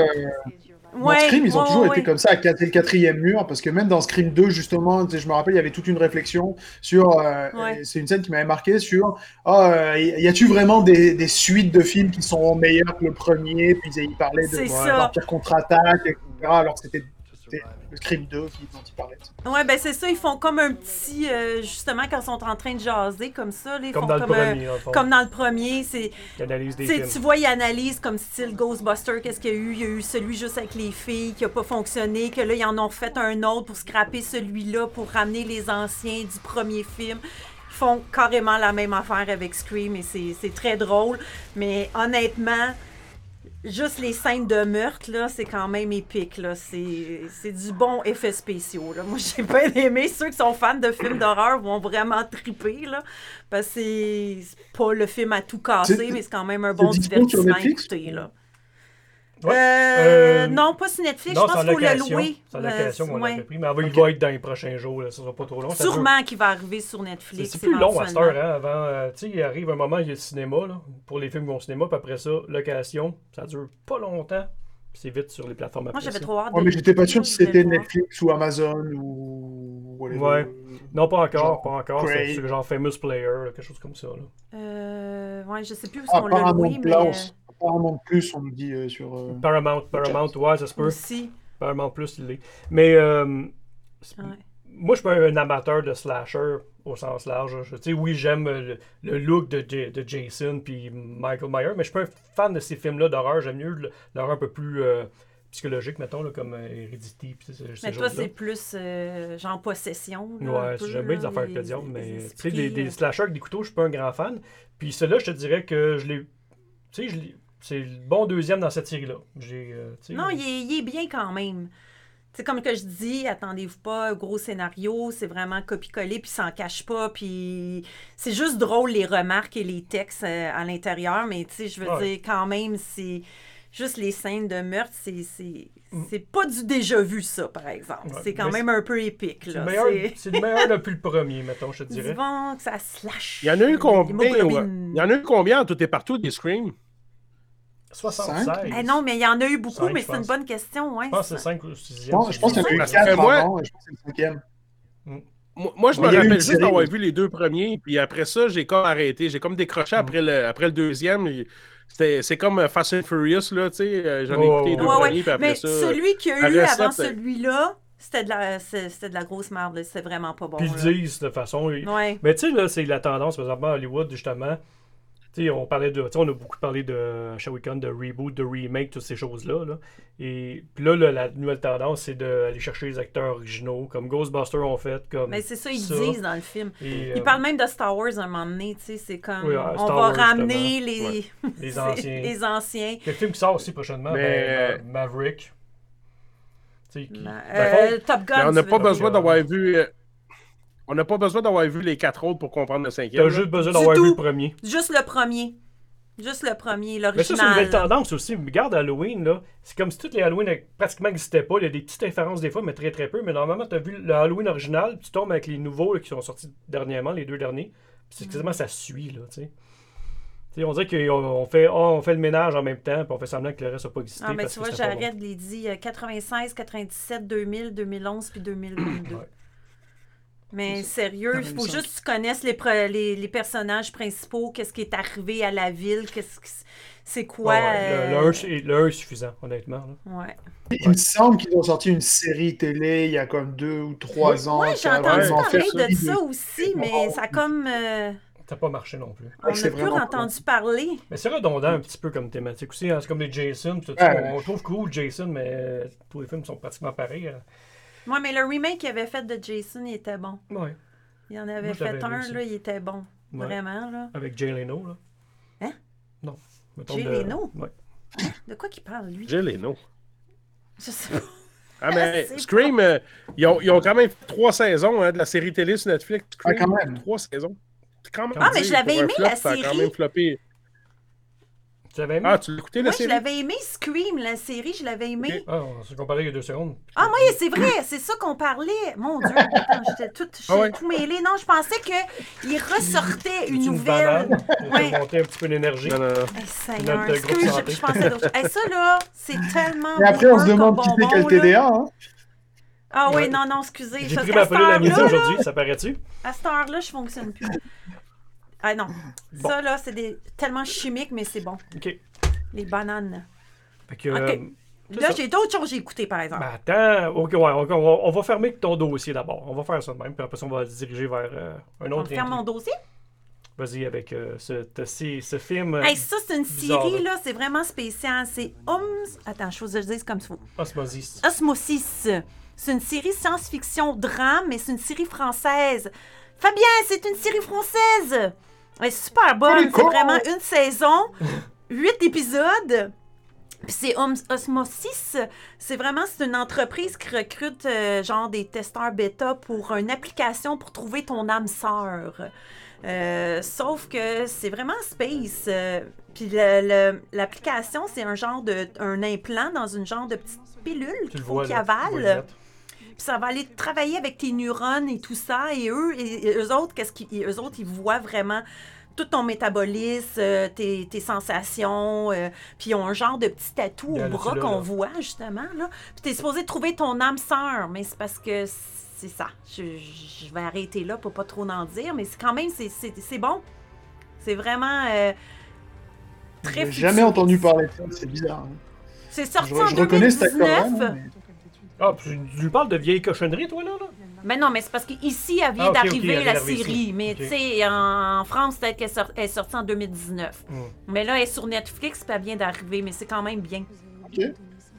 Euh, dans Ouais, Scream, ils ont ouais, toujours ouais, été comme ça à casser le quatrième mur, parce que même dans Scream 2, justement, je me rappelle, il y avait toute une réflexion sur. euh, Ouais. C'est une scène qui m'avait marqué sur. Euh, y a-tu vraiment des, des suites de films qui sont meilleures que le premier? Puis ils parlaient de. Vampire contre-attaque, etc. Alors c'était c'était le Scream 2 qui- dont ils parlaient. Ouais, ben c'est ça, ils font comme un petit, euh, justement, quand ils sont en train de jaser comme ça, là, ils Comme font dans le comme, un- premier, fond. comme dans le premier, c'est Tu vois, il analyse comme style Ghostbuster, qu'est-ce qu'il y a eu? Il y a eu celui juste avec les filles qui n'a pas fonctionné, que là, ils en ont fait un autre pour scraper celui-là, pour ramener les anciens du premier film. Ils font carrément la même affaire avec Scream et c'est c'est très drôle. Mais honnêtement, juste les scènes de meurtre, là, c'est quand même épique. là. C'est c'est du bon effet spéciaux. Là. Moi, j'ai bien aimé. Ceux qui sont fans de films d'horreur vont vraiment triper. Là, parce que c'est pas le film à tout casser, mais c'est quand même un bon divertissement à écouter. Là. Ouais. Euh, Euh, non, pas sur Netflix. Non, je pense c'est en qu'il faut le location. louer. C'est en Euh, location qu'on ouais. l'avait pris. Mais il va être dans les prochains jours. Là. Ça sera pas trop long. Sûrement qu'il va arriver sur Netflix. c'est plus long à cette heure. Hein, avant, euh, tu sais, il arrive un moment, il y a le cinéma. Là, pour les films qui vont au cinéma. Puis après ça, location. Ça dure pas longtemps. Puis c'est vite sur les plateformes Moi, après j'avais trop hâte Ouais, de mais j'étais pas sûr si c'était. Netflix ou Amazon ou. whatever. Ouais. Non, pas encore. Genre pas encore. C'est genre Famous Player. là, quelque chose comme ça. Là. Euh, ouais, je sais plus où Ah, on l'a loué, mais Paramount Plus, on nous dit euh, sur. euh, Paramount, Paramount, ouais, ça se peut. aussi. Paramount Plus, il l'est. Mais euh, Ouais. moi, je suis pas un amateur de slasher au sens large. Je- Tu sais, oui, j'aime le, le look de, J- de Jason puis Michael Myers, mais je suis pas un fan de ces films-là d'horreur. J'aime mieux l'horreur un peu plus euh, psychologique, mettons, là, comme euh, Heredity. puis ces- Mais toi, c'est plus euh, genre possession. là, Ouais, j'aime bien les là, affaires les- diable, mais tu sais, des, des slashers avec des couteaux, je suis pas un grand fan. Puis ceux-là, je te dirais que je les. Tu sais, je les- c'est le bon deuxième dans cette série-là. Euh, Non, il est, il est bien quand même. C'est comme que je dis, attendez-vous pas, gros scénario, c'est vraiment copier-coller, puis s'en cache pas, puis c'est juste drôle les remarques et les textes euh, à l'intérieur, mais tu sais, je veux Ouais. dire, quand même, c'est juste les scènes de meurtre, c'est, c'est, Mm. c'est pas du déjà vu, ça, par exemple. Ouais, c'est quand mais même un peu épique, c'est là. le meilleur, C'est- c'est le meilleur depuis le premier, mettons, je te dirais. bon que ça slash. Il y en a eu combien? L'hémoglobine. Il y en a eu combien en tout et partout des Scream? 76. Eh non, mais il y en a eu beaucoup, mais c'est une bonne question, ouais. Je pense que c'est ça. 5 ou 6 Je pense, je pense qu'il y en a eu Parce que 4 moi- je pense que c'est le cinquième. Moi, moi, je me rappelle juste d'avoir vu les deux premiers, puis après ça, j'ai comme arrêté. J'ai comme décroché après, le, après le deuxième. C'était- C'est comme Fast and Furious, là, tu sais. euh, J'en ai Oh, écouté les deux ouais, premiers, ouais. puis après Mais ça... celui qu'il y a eu avant celui-là, c'était de la, c'est- c'était de la grosse merde. C'était vraiment pas bon. Puis ils le disent de façon. Ouais. Mais tu sais, là, c'est la tendance, par exemple, à Hollywood, justement. On parlait de. On a beaucoup parlé de Shall We Con, de reboot, de remake, toutes ces choses-là. Là. Et puis là, là, la nouvelle tendance, c'est d'aller chercher les acteurs originaux, comme Ghostbusters ont fait, comme. Mais c'est ça, ils ça. disent dans le film. Et, Ils euh, parlent même de Star Wars à un moment donné, tu sais, c'est comme, Oui, on Star va Wars, ramener les... Les anciens. les anciens. Il y a le film qui sort aussi prochainement, Mais- ben, Ma- Maverick. Qui. Euh, Top Gun, on n'a pas besoin d'avoir vu... On n'a pas besoin d'avoir vu les quatre autres pour comprendre le cinquième. T'as juste besoin d'avoir vu le premier. Juste le premier. Juste le premier, Mais ça, c'est une nouvelle l'original. tendance aussi. Regarde Halloween, là. C'est comme si toutes les Halloween pratiquement n'existaient pas. Il y a des petites références des fois, mais très très peu. Mais normalement, tu as vu le Halloween original, puis tu tombes avec les nouveaux là, qui sont sortis dernièrement, les deux derniers. Puis c'est quasiment ça suit, là, tu sais. On dirait qu'on on fait, oh, on fait le ménage en même temps, puis on fait semblant que le reste n'a pas existé. Ah, mais parce tu vois, j'arrête de les dire. euh, 96, 97, 2000, 2011 puis 2022. Ouais. Mais sérieux, il faut 2005. juste que tu connaisses les, pre- les, les personnages principaux, qu'est-ce qui est arrivé à la ville, qu'est-ce que c'est quoi. Ouais, le, euh, un est suffisant, honnêtement. là. ouais. Il me semble qu'ils ont sorti une série télé il y a comme deux ou trois ans. Ouais, qui j'ai entendu parler de ça aussi, mais ça a comme. euh, Ça n'a pas marché non plus. on n'a plus entendu parler. Mais c'est redondant un petit peu comme thématique aussi. hein. C'est comme les Jason. puis tout Ouais. ça. On, on trouve cool Jason, mais euh, tous les films sont pratiquement pareils. hein. Ouais, mais le remake qu'il avait fait de Jason, il était bon. Ouais. Il en avait Moi, fait un, là, il était bon. Ouais. Vraiment, là. Avec Jay Leno, là. Hein? Non. Jay de- Leno? Ouais. De quoi qu'il parle, lui? J'ai les noms. Je sais pas. Ah, mais Scream, euh, ils, ont, ils ont quand même fait trois saisons hein, de la série télé sur Netflix. Ah, Scream, quand même. Trois saisons. C'est Quand même Ah, mais je l'avais aimé, flop, la ça a quand série. même floppé. Tu l'avais aimé? Ah, tu l'as écouté, la Moi, je série? l'avais aimé, Scream, la série, je l'avais aimé. Ah, on s'est comparé il y a deux secondes. Ah, moi, c'est vrai, c'est ça qu'on parlait. Mon Dieu, attends, j'étais tout, Ah ouais. tout mêlée. Non, je pensais qu'il ressortait une Une nouvelle. pour Ouais. te monter un petit peu l'énergie. Non, non, non. Hey, Seigneur, excuse, santé. je, je pensais d'autre chose. Hey, ça, là, c'est tellement. Et après, on se demande qui c'est quel. TDA. Hein? Ah, oui, Ouais. non, non, excusez. J'ai pris ma à midi aujourd'hui, ça paraît-tu? À cette heure-là, je fonctionne plus. Ah, non. Bon. Ça, là, c'est des... tellement chimique, mais c'est bon. OK. Les bananes. Fait que, Ok. euh, Là, ça. j'ai d'autres choses que j'ai écoutées, par exemple. ben, attends, ok, ouais, on, on va, on va fermer ton dossier d'abord. On va faire ça de même, puis après ça, on va se diriger vers euh, un on autre. ferme mon dossier? Vas-y avec euh, ce, ce, ce- ce film. Hey, ça, c'est une bizarre, série, là. c'est vraiment spécial. C'est Homs. Attends, je que je dise comme ça. Osmosis. Osmosis. C'est une série science-fiction drame, mais c'est une série française. Fabien, c'est une série française. Elle est super bonne. C'est vraiment une saison, huit épisodes. Puis c'est Osmosis. C'est vraiment c'est une entreprise qui recrute euh, genre des testeurs bêta pour une application pour trouver ton âme sœur. Euh, sauf que c'est vraiment space. euh, puis l'application, c'est un genre de un implant dans une genre de petite pilule qu'il faut qu'il avale. Puis ça va aller travailler avec tes neurones et tout ça. Et eux, et, et eux autres, qu'est-ce qu'ils, eux autres, ils voient vraiment tout ton métabolisme, euh, tes, tes sensations. euh, puis ils ont un genre de petit tatou au bras qu'on voit, justement. Là. Puis t'es supposé trouver ton âme sœur. Mais c'est parce que c'est ça. Je, je vais arrêter là pour pas trop en dire. Mais c'est quand même, c'est, bon. C'est vraiment euh, très J'ai jamais entendu parler de ça, c'est bizarre. hein. C'est Je, sorti je en reconnais cet 2019. acteur-là. mais- Ah, puis tu lui parles de vieille cochonnerie, toi, là? là? Mais non, mais c'est parce qu'ici, elle vient Ah, ok, ok, d'arriver, elle vient la d'arriver série. ici. Mais Ok. tu sais, en, en France, peut-être qu'elle sort- elle est sortie en 2019. Hmm. Mais là, elle est sur Netflix, puis elle vient d'arriver. Mais c'est quand même bien. Ok.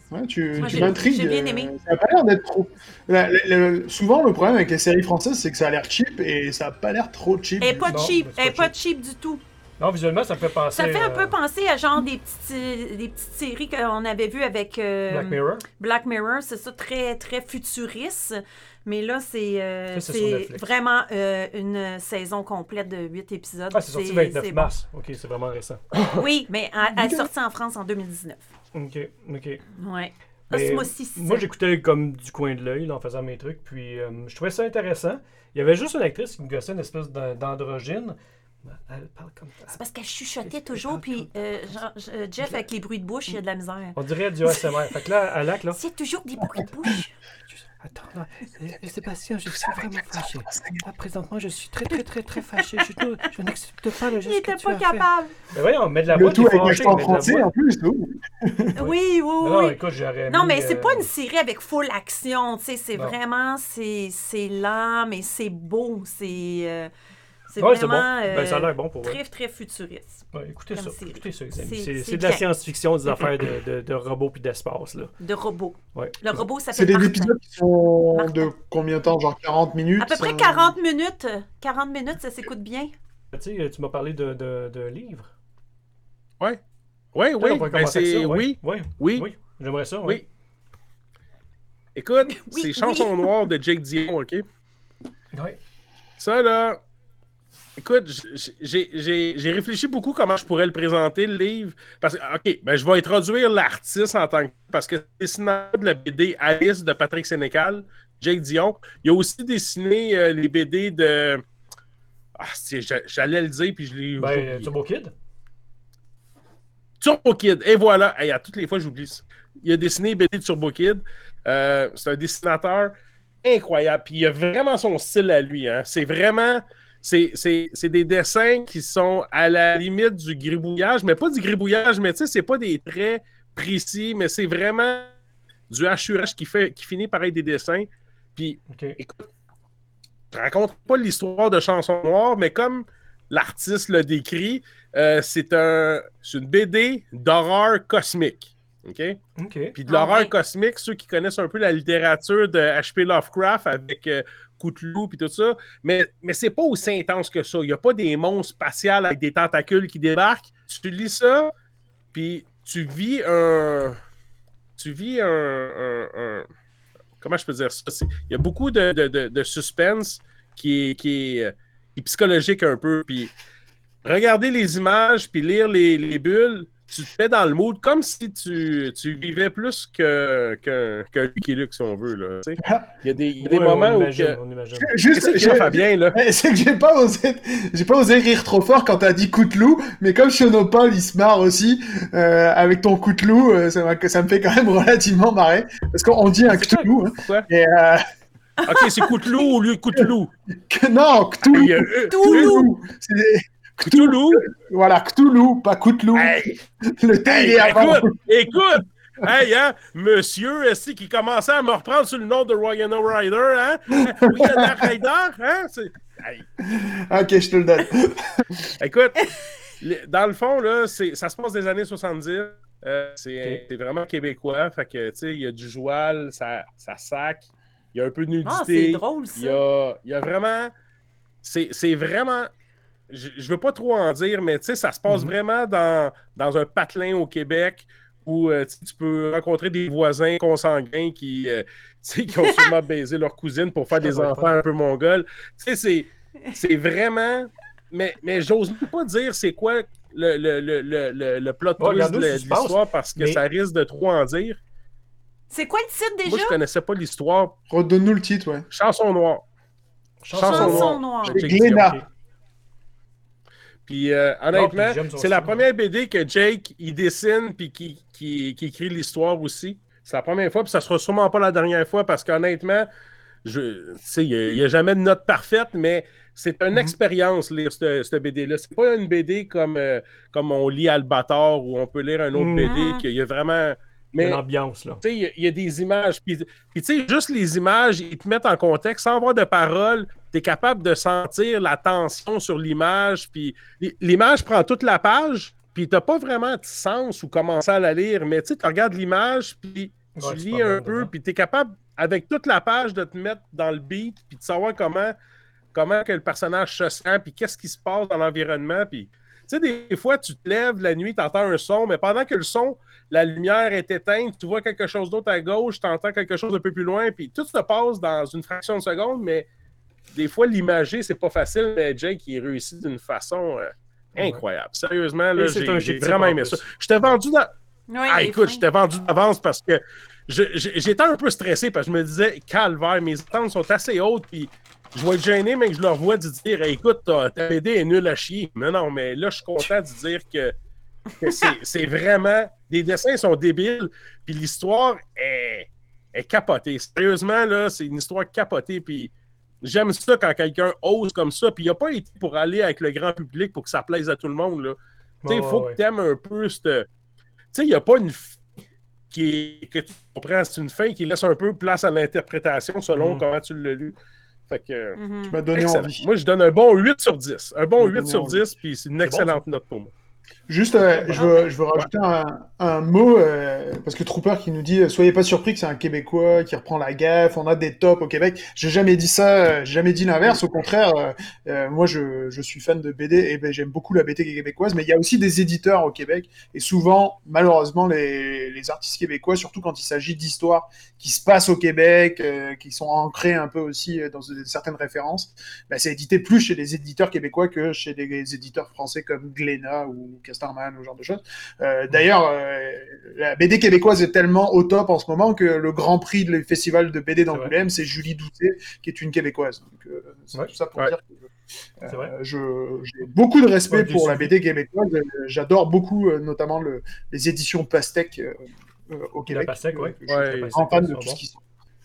Ouais, tu Moi, tu j'ai- m'intrigues. j'ai bien euh, aimé. Ça a pas l'air d'être trop. La- la- la- souvent, le problème avec les séries françaises, c'est que ça a l'air cheap et ça a pas l'air trop cheap. Elle est pas cheap. c'est Elle est pas pas cheap du tout. Non, visuellement, ça me fait penser. Ça fait un euh, peu penser à genre des petites, des petites séries qu'on avait vues avec euh, Black Mirror. Black Mirror, c'est ça, très, très futuriste. Mais là, c'est euh, Ça, c'est sur c'est Netflix. vraiment euh, une saison complète de 8 épisodes. Ah, c'est sorti le 29 c'est mars. Ok, c'est vraiment récent. Oui, mais elle, elle est sortie en France en 2019. Ok, ok. Ouais. Mais Osmosis. Moi, j'écoutais comme du coin de l'œil en faisant mes trucs, puis euh, je trouvais ça intéressant. Il y avait juste une actrice qui me gossait une espèce d'an- d'androgyne. Elle parle comme ça. C'est parce qu'elle chuchotait toujours, puis euh, euh, Jeff, avec les bruits de bouche, il y a de la misère. On dirait du ASMR. fait que là, à l'acte, là. C'est toujours des bruits de bouche. Attends, là, euh, Sébastien, je suis vraiment fâché. Là, présentement, je suis très, très, très, très fâché. Je, ne- je n'accepte pas le Il geste que était tu pas as fait. capable. Mais voyons, met de la voix, Le tout t'es avec fâché, l'accent mets de la français voix. en plus. oh. Oui, oui, Non, écoute, j'aurais Non, mis, mais c'est euh, pas une série avec full action, tu sais, c'est Non. vraiment, c'est c'est lent, mais c'est beau, c'est euh, c'est Ouais, c'est bon. vraiment Ben, ça a l'air bon pour très, vrai. très futuriste. Ouais, écoutez ça. Écoutez ça. C'est- C'est c'est c'est de la science-fiction, des affaires de, de, de robots puis d'espace, là. De robots. Ouais. Le robot C'est s'appelle des Martin. épisodes qui sont de combien de temps? Genre 40 minutes? À peu près euh, 40 minutes. 40 minutes, ça s'écoute bien. Tu sais, tu m'as parlé de, de, de livres. Ouais. Ouais, oui. Ben, c'est ça, ouais. oui. Oui. Oui. Oui. J'aimerais ça, oui. Oui. Écoute, Oui, c'est Chanson oui. Noire de Jake Dion, OK? Ouais. Ça, là. Écoute, j'ai- réfléchi beaucoup comment je pourrais le présenter, le livre. Parce que, OK, ben, je vais introduire l'artiste en tant que. Parce que dessinateur de la BD Alice de Patrick Sénécal, Jake Dion. Il a aussi dessiné euh, les BD de. Ah, j'allais le dire, puis je l'ai. Ben. Turbo Kid? Turbo Kid. Et voilà. Hey, à toutes les fois, j'oublie ça. Il a dessiné BD de Turbo Kid. Euh, c'est un dessinateur incroyable. Puis il a vraiment son style à lui. Hein. C'est vraiment. C'est, c'est- c'est des dessins qui sont à la limite du gribouillage, mais pas du gribouillage, mais tu sais, c'est pas des traits précis, mais c'est vraiment du hachurage qui, fait, qui finit par être des dessins. Puis écoute, je raconte pas l'histoire de Chanson Noire, mais comme l'artiste le décrit, euh, c'est un, c'est une BD d'horreur cosmique. OK? OK. Puis de Ah l'horreur ouais. cosmique, ceux qui connaissent un peu la littérature de H.P. Lovecraft avec euh, Cthulhu puis tout ça, mais, mais c'est pas aussi intense que ça. Il n'y a pas des monstres spatials avec des tentacules qui débarquent. Tu lis ça, puis tu vis un. Tu vis un. comment je peux dire ça? Il y a beaucoup de, de- de- de suspense qui est, qui est psychologique un peu. Puis regarder les images, puis lire les, les bulles, tu te mets dans le mood comme si tu, tu vivais plus que- qu'un que, Lucky Luke, si on veut. Là, tu sais. il y a des, y a des Ouais, moments on où. imagine, que- on imagine. Juste, que Fabien, là? Eh, C'est que j'ai pas osé, pas osé rire trop fort quand t'as dit Couteloup, mais comme Chionopol il se marre aussi euh, avec ton Couteloup, euh, ça, me fait quand même relativement marrer parce qu'on dit un? Cthulhu. Hein, et euh, Ok, c'est Cthulhu au lieu de Cthulhu. que- non, Cthulhu, euh, Cthulhu, Cthulhu. voilà Cthulhu, pas Couteloup. Hey, Le thé hey, est avant. écoute, écoute. Hey, hein, monsieur, est qui commençait à me reprendre sur le nom de Ryan Ryder, hein? Ryan Ryder, hein? Hey, Ok, je te le donne. Écoute, dans le fond, là, c'est- ça se passe des années 70. Euh, c'est vraiment québécois. Fait que, tu sais, il y a du joual, ça, ça sac. Il y a un peu de nudité. Ah, c'est drôle, Il y ça. a, il y a vraiment. C'est c'est vraiment. Je, je veux pas trop en dire, mais tu sais, ça se passe Mhm. vraiment dans, dans un patelin au Québec où euh, tu peux rencontrer des voisins consanguins qui, euh, tu sais, qui ont sûrement baisé leur cousine pour faire des enfants un peu mongols. Tu sais, c'est- c'est vraiment. Mais, mais j'ose même pas dire c'est quoi le, le, le, le, le- le plot twist de, l'histoire parce que mais- ça risque de trop en dire. C'est quoi le titre déjà? Moi, je connaissais pas l'histoire. Redonne-nous le titre, ouais. Chanson noire. Chanson noire. noire. Glénat. Puis euh, honnêtement, puis son c'est la première BD que Jake il dessine puis qui, qui, qui écrit l'histoire aussi. C'est la première fois, puis ça sera sûrement pas la dernière fois parce qu'honnêtement, je, tu sais, il n'y a, jamais de note parfaite, mais c'est une Mhm. expérience lire cette, cette BD-là. C'est pas une BD comme, euh, comme on lit Albator ou on peut lire un autre Mhm. BD qu'il y a vraiment. Mais Une ambiance, là. tu sais, il y y, a des images. Puis, puis tu sais, juste les images, ils te mettent en contexte sans avoir de paroles. Tu es capable de sentir la tension sur l'image. Puis l'image prend toute la page. Puis t'as pas vraiment de sens ou commencer à la lire. Mais tu tu regardes l'image, puis tu Ouais, tu lis un peu. Puis tu es capable, avec toute la page, de te mettre dans le beat. Puis de savoir comment, comment que le personnage se sent. Puis qu'est-ce qui se passe dans l'environnement. Puis sais, des fois, tu te lèves la nuit, tu entends un son, mais pendant que le son, la lumière est éteinte, tu vois quelque chose d'autre à gauche, tu entends quelque chose un peu plus loin, puis tout se passe dans une fraction de seconde, mais des fois, l'imager, c'est pas facile, mais Jake, il réussit d'une façon euh, incroyable. Sérieusement, là, j'ai vraiment aimé ça. Je t'ai vendu dans. Oui, Ah, écoute, je t'ai vendu d'avance parce que je- je- j'étais un peu stressé parce que je me disais, calvaire, mes attentes sont assez hautes, puis je vais être gêné, mais que je leur vois de dire, Hey, écoute, ta, ta BD est nulle à chier. Mais non, mais là, je suis content de dire que, que c'est- c'est vraiment. Les dessins sont débiles, puis l'histoire est, est capotée. Sérieusement, là, c'est une histoire capotée, puis. J'aime ça quand quelqu'un ose comme ça, puis il n'a pas été pour aller avec le grand public pour que ça plaise à tout le monde. Là. Tu sais, il faut ouais. que tu aimes un peu cette. Tu sais, il n'y a pas une. f- Qui est- que tu comprends, c'est une fin qui laisse un peu place à l'interprétation selon Mhm. comment tu l'as lu. Fait que. Mhm. Tu m'as donné excellent. envie. Moi, je donne un bon 8 sur 10. Un bon Tu m'as 8 sur donné 10, puis c'est une excellente note pour moi. Juste, euh, je, veux, je veux rajouter un, un mot, euh, parce que Trooper qui nous dit euh, Soyez pas surpris que c'est un Québécois qui reprend la gaffe, on a des tops au Québec. J'ai jamais dit ça, euh, j'ai jamais dit l'inverse. Au contraire, moi je, je suis fan de BD et ben, j'aime beaucoup la BD québécoise, mais il y a aussi des éditeurs au Québec. Et souvent, malheureusement, les, les artistes québécois, surtout quand il s'agit d'histoires qui se passent au Québec, qui sont ancrées un peu aussi dans certaines références, ben, c'est édité plus chez les éditeurs québécois que chez des éditeurs français comme Glénat ou Casterman ou ce genre de choses. Euh, D'ailleurs, euh, la BD québécoise est tellement au top en ce moment que le grand prix du festival de BD d'Angoulême, c'est Julie Doucet, qui est une québécoise. Donc, euh, c'est Ouais. tout ça pour Ouais. dire que C'est vrai. euh, je- j'ai beaucoup de respect Ouais, pour la. BD québécoise. J'adore beaucoup, euh, notamment le, les éditions Pastèque euh, euh, au La Québec. Pastèque, ouais. Je Ouais. suis La Pastèque, fan ils de sont tout ce qui sont.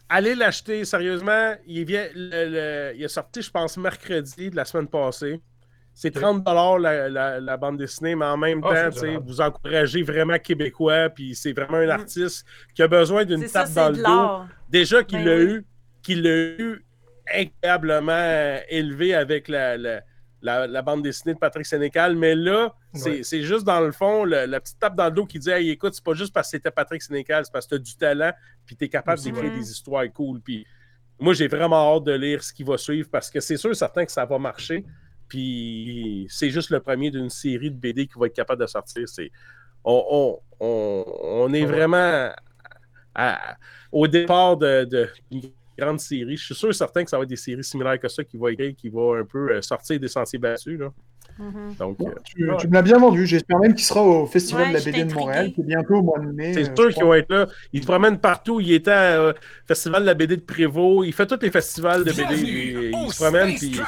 Allez l'acheter, sérieusement. Il, vient, le- le- il est sorti, je pense, mercredi de la semaine passée. C'est Ok. 30 la, la, la bande dessinée, mais en même Ah, temps, vous encouragez vraiment québécois, puis c'est vraiment un Mm. artiste qui a besoin d'une ça, tape dans le dos. Déjà qu'il Ben l'a oui. eu, qu'il l'a eu incroyablement euh, élevé avec la, la, la- la bande dessinée de Patrick Sénécal, mais là, c'est juste dans le fond, le- la petite tape dans le dos qui dit Hey, écoute, c'est pas juste parce que c'était Patrick Sénécal, c'est parce que tu as du talent, puis tu es capable d'écrire des histoires cool. Puis moi, j'ai vraiment hâte de lire ce qui va suivre parce que c'est sûr, certain que ça va marcher. Puis c'est juste le premier d'une série de BD qui va être capable de sortir. C'est on, on, on, on est vraiment à- au départ de, grande série. Je suis sûr et certain que ça va être des séries similaires que ça qui vont écrire, qui vont un peu euh, sortir des sentiers battus. Là. Mhm. Donc, Bon, euh, tu, Ouais. tu me l'as bien vendu. J'espère même qu'il sera au Festival Ouais, de la BD de Montréal, qui est bientôt au mois de mai. c'est euh, sûr qu'ils vont être là. Ils se promènent partout. Il était au Festival de la BD de Prévost. Il fait tous les festivals de BD. Il, il se promène. Puis...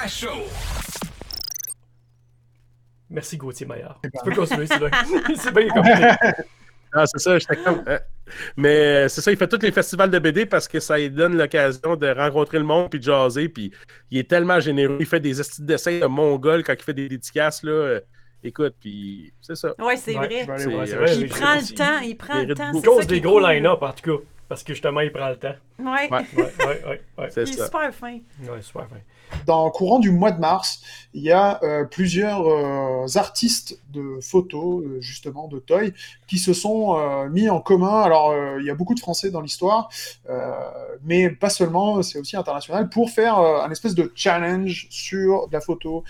Merci Gauthier Maillard. Tu peux continuer, c'est bien comme Ah, c'est ça, j'étais comme. euh, Mais c'est ça, il fait tous les festivals de BD parce que ça lui donne l'occasion de rencontrer le monde puis de jaser. Puis il est tellement généreux. Il fait des dessins de mongol quand il fait des dédicaces. Là. Euh, Écoute, puis c'est ça. Ouais, c'est Ouais, vrai. Il prend le temps, il prend le temps. cause des gros cool. line-up, en tout cas. Parce que justement, il prend le temps. Ouais. Ouais. Ouais, ouais, ouais. ouais. C'est Il est ça. super fin. Ouais, super fin. Dans le courant du mois de mars, il y a euh, plusieurs euh, artistes de photos, euh, justement, de Toy, qui se sont mis en commun. Alors, il y a beaucoup de Français dans l'histoire, mais pas seulement, c'est aussi international, pour faire un espèce de challenge sur la photo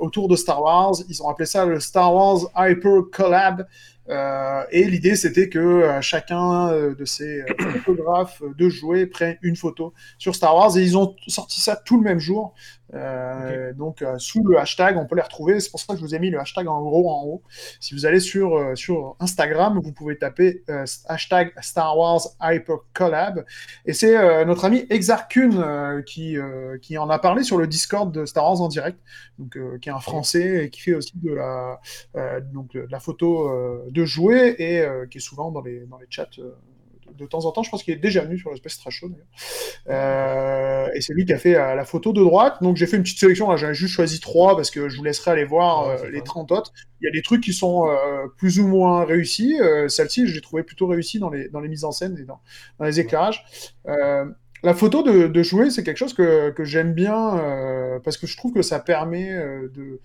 autour de Star Wars. Ils ont appelé ça le Star Wars Hyper Collab. Euh, et l'idée, c'était que euh, chacun euh, de ces photographes de jouets prenne une photo sur Star Wars et ils ont sorti ça tout le même jour. Euh, Donc euh, sous le hashtag, on peut les retrouver. C'est pour ça que je vous ai mis le hashtag en gros en haut. Si vous allez sur, euh, sur Instagram, vous pouvez taper hashtag Star Wars Hyper Collab. Et c'est notre ami Exarcune euh, qui, qui en a parlé sur le Discord de Star Wars en direct, donc, qui est un Français et qui fait aussi de la, donc, de la photo de jouets et qui est souvent dans les, dans les chats. De temps en temps, je pense qu'il est déjà venu sur l'espèce Trash Show d'ailleurs. Euh, et c'est lui qui a fait euh, la photo de droite. Donc j'ai fait une petite sélection. J'en ai juste choisi trois parce que je vous laisserai aller voir Ouais, euh, les fun. 30 autres. Il y a des trucs qui sont plus ou moins réussis. Celle-ci, je l'ai trouvé plutôt réussie dans les, dans les mises en scène et dans, dans les éclairages. La photo de, de jouer, c'est quelque chose que, que j'aime bien euh, parce que je trouve que ça permet euh, de,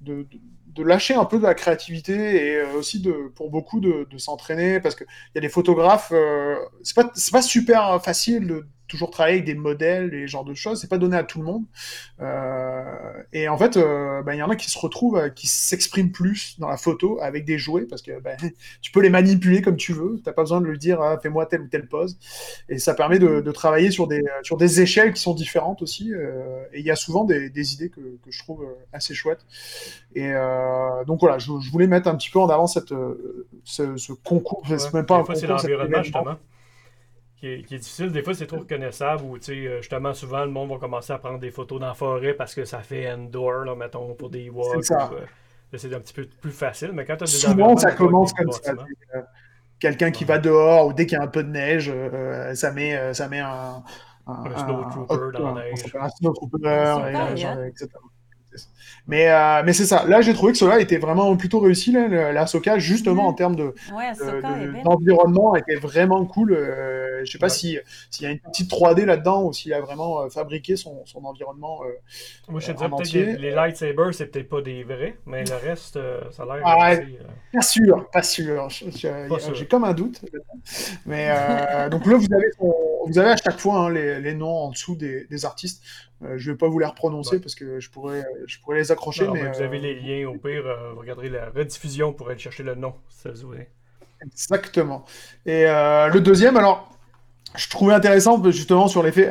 de, de- lâcher un peu de la créativité et euh, aussi de, pour beaucoup de, s'entraîner parce qu'il y a des photographes, euh, c'est pas, c'est pas super facile de toujours travailler avec des modèles et ce genre de choses. C'est pas donné à tout le monde. Euh, et en fait, euh, ben, il y en a qui se retrouvent, euh, qui s'expriment plus dans la photo avec des jouets parce que ben, tu peux les manipuler comme tu veux. T'as pas besoin de lui dire ah, fais-moi telle ou telle pose. Et ça permet de, de travailler sur des, sur des échelles qui sont différentes aussi. euh, et il y a souvent des, des idées que, que je trouve euh, assez chouettes. Et euh, donc voilà, je, je voulais mettre un petit peu en avant cette, euh, ce, ce concours. Ouais. C'est même pas un fois, c'est concours, cet l'environnement, événement. justement, qui est, qui est difficile. Des fois, c'est trop reconnaissable ou, tu sais, euh, justement, souvent, le monde va commencer à prendre des photos dans la forêt parce que ça fait indoor, là, mettons, pour des walks. C'est ça. ou, euh, c'est un petit peu plus facile, mais quand tu as des Souvent, ça commence comme ça. Euh, Quelqu'un qui Ouais. va dehors ou dès qu'il y a un peu de neige, euh, ça met, euh, ça met un, Un snowtrooper dans la un- neige. Un snowtrooper, Super, et, genre, hein. etc. Mais, euh, mais c'est ça. Là, j'ai trouvé que cela était vraiment plutôt réussi, là, la Soka, justement Mhm. en termes de, Ouais, de- d'environnement, était vraiment cool. Euh, je sais pas Ouais. si s'il y a une petite 3D là-dedans ou s'il a vraiment euh, fabriqué son, son environnement. euh, Moi, je te dirais peut-être les, les lightsabers, c'est peut-être pas des vrais, mais le reste, euh, ça a l'air Ah, assez, euh, Pas sûr, pas sûr. J'ai comme un doute. Mais euh, donc là, vous avez, vous avez à chaque fois hein, les, les noms en dessous des, des artistes. Euh, je vais pas vous les reprononcer Ouais. parce que je pourrais, je pourrais les accrocher. Non, mais mais vous avez euh, les liens au pire, euh, vous regarderez la rediffusion pour aller chercher le nom, si ça vous voulez. Exactement. Et le deuxième, alors, je trouvais intéressant justement sur l'effet.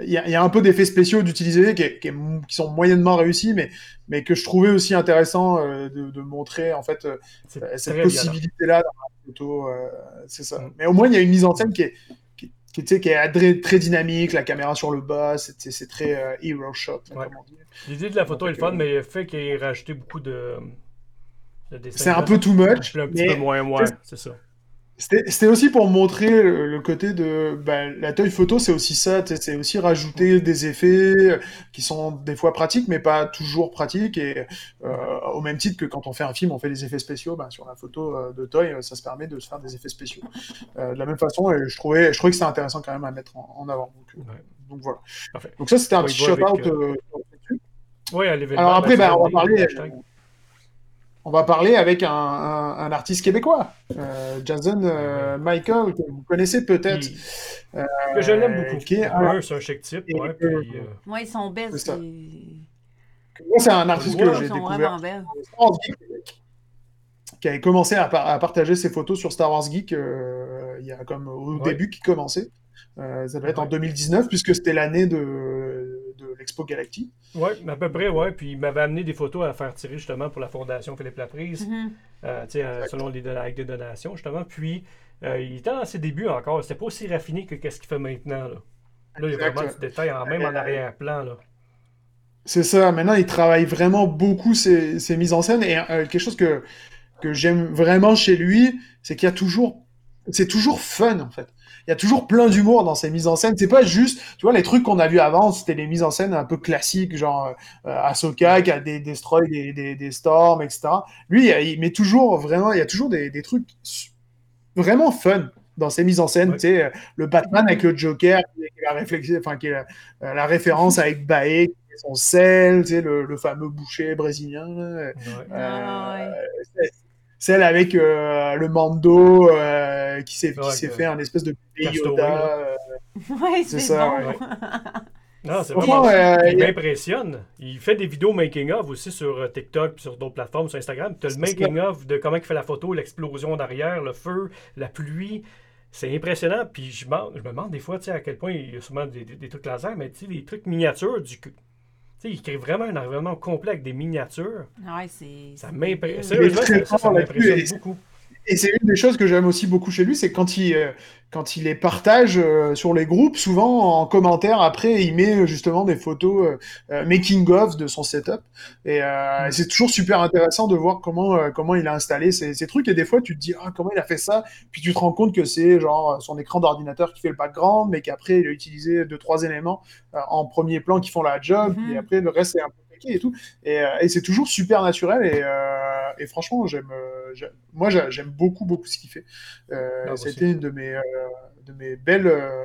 Il y, a- il y a un peu d'effets spéciaux d'utiliser qui, sont moyennement réussis, mais, mais que je trouvais aussi intéressant de, de montrer en fait cette possibilité-là dans la photo, c'est ça. Mm. Mais au moins, il y a une mise en scène qui est, qui, tu sais, qui est très, très dynamique, la caméra sur le bas, c'est très euh, hero shot, là, Ouais. L'idée de la photo est le fun, Donc, euh, mais le fait qu'il ait rajouté beaucoup de, de dessins. C'est un peu too much, Un petit mais peu moins, c'est ça. C'était aussi pour montrer le, le côté de ben, la taille photo, c'est aussi ça, c'est aussi rajouter des effets euh, qui sont des fois pratiques, mais pas toujours pratiques. Et euh, au même titre que quand on fait un film, on fait des effets spéciaux, ben, sur la photo euh, de Toy, ça se permet de se faire des effets spéciaux. Euh, de la même façon, et je trouvais, je trouvais que c'était intéressant quand même à mettre en, en avant. Donc, Ouais. donc voilà. Parfait. Donc ça, c'était un petit shout-out. l'événement. Alors après, ben, on va parler. On va parler avec un, un- un artiste québécois, euh, Jason euh, Michael, que vous connaissez peut-être. Qui- que je l'aime beaucoup. qui est un- Un, c'est un chic type, et ouais, que- puis, euh, Ouais, ils sont belles. C'est ça. c'est- Moi, c'est un artiste Ouais, que j'ai découvert qui avait commencé à, par- à partager ses photos sur Star Wars Geek euh, il y a comme au Ouais. début qui commençait. Euh, ça devait être en Ouais. 2019 puisque c'était l'année de, de l'Expo Galactic. ouais, à peu près, ouais. Puis il m'avait amené des photos à faire tirer justement pour la Fondation Philippe Laprise, tu sais, euh, selon les don- avec des donations, justement. Puis euh, il était dans ses débuts encore. C'était pas aussi raffiné que qu'est-ce qu'il fait maintenant, là. Là, il y a vraiment du détail, en, même en arrière-plan, là. C'est ça. Maintenant, il travaille vraiment beaucoup ses, ses mises en scène. Et euh, quelque chose que, que j'aime vraiment chez lui, c'est qu'il y a toujours. C'est toujours fun, en fait. Il y a toujours plein d'humour dans ses mises en scène. C'est pas juste. Tu vois, les trucs qu'on a vus avant, c'était les mises en scène un peu classiques, genre euh, Ahsoka qui a des destroy, des, des, des storms, etc. Lui, il, il met toujours vraiment. Il y a toujours des, des trucs vraiment fun dans ses mises en scène. Ouais. Tu sais, euh, le Batman avec le Joker, la, réflexion, enfin, qui est la, euh, la référence avec est son sel, tu sais, le, le fameux boucher brésilien. Ouais. Ah, ouais. Celle avec euh, le Mando euh, qui s'est qui Ouais, fait un espèce de Yoda. euh, Ouais, C'est ça, bon. ouais. Non, c'est vraiment. euh, il m'impressionne. Il fait des vidéos making-of aussi sur euh, TikTok puis sur d'autres plateformes, sur Instagram. Tu as le making-of de comment il fait la photo, l'explosion derrière, le feu, la pluie. C'est impressionnant. Puis je, je me demande des fois tu sais, à quel point il y a souvent des, des- des trucs laser, mais tu sais, des trucs miniatures. Du... sais, il crée vraiment un environnement complet avec des miniatures. Ouais, c'est. Ça m'impressionne. ça, ça, beaucoup. Et c'est une des choses que j'aime aussi beaucoup chez lui, c'est quand il, euh, quand il les partage euh, sur les groupes, souvent en commentaire, après, il met euh, justement des photos euh, making-of de son setup. Et euh, c'est toujours super intéressant de voir comment, comment il a installé ces, ces trucs. Et des fois, tu te dis, ah, comment il a fait ça? Puis tu te rends compte que c'est genre son écran d'ordinateur qui fait le background, mais qu'après, il a utilisé deux, trois éléments en premier plan qui font la job. Mhm. Et après, le reste, c'est un peu et tout. Et, euh, et c'est toujours super naturel. Et, euh, et franchement, j'aime, euh, moi, j'a- j'aime beaucoup, beaucoup ce qu'il fait. Ah, une de mes, de mes belles, euh,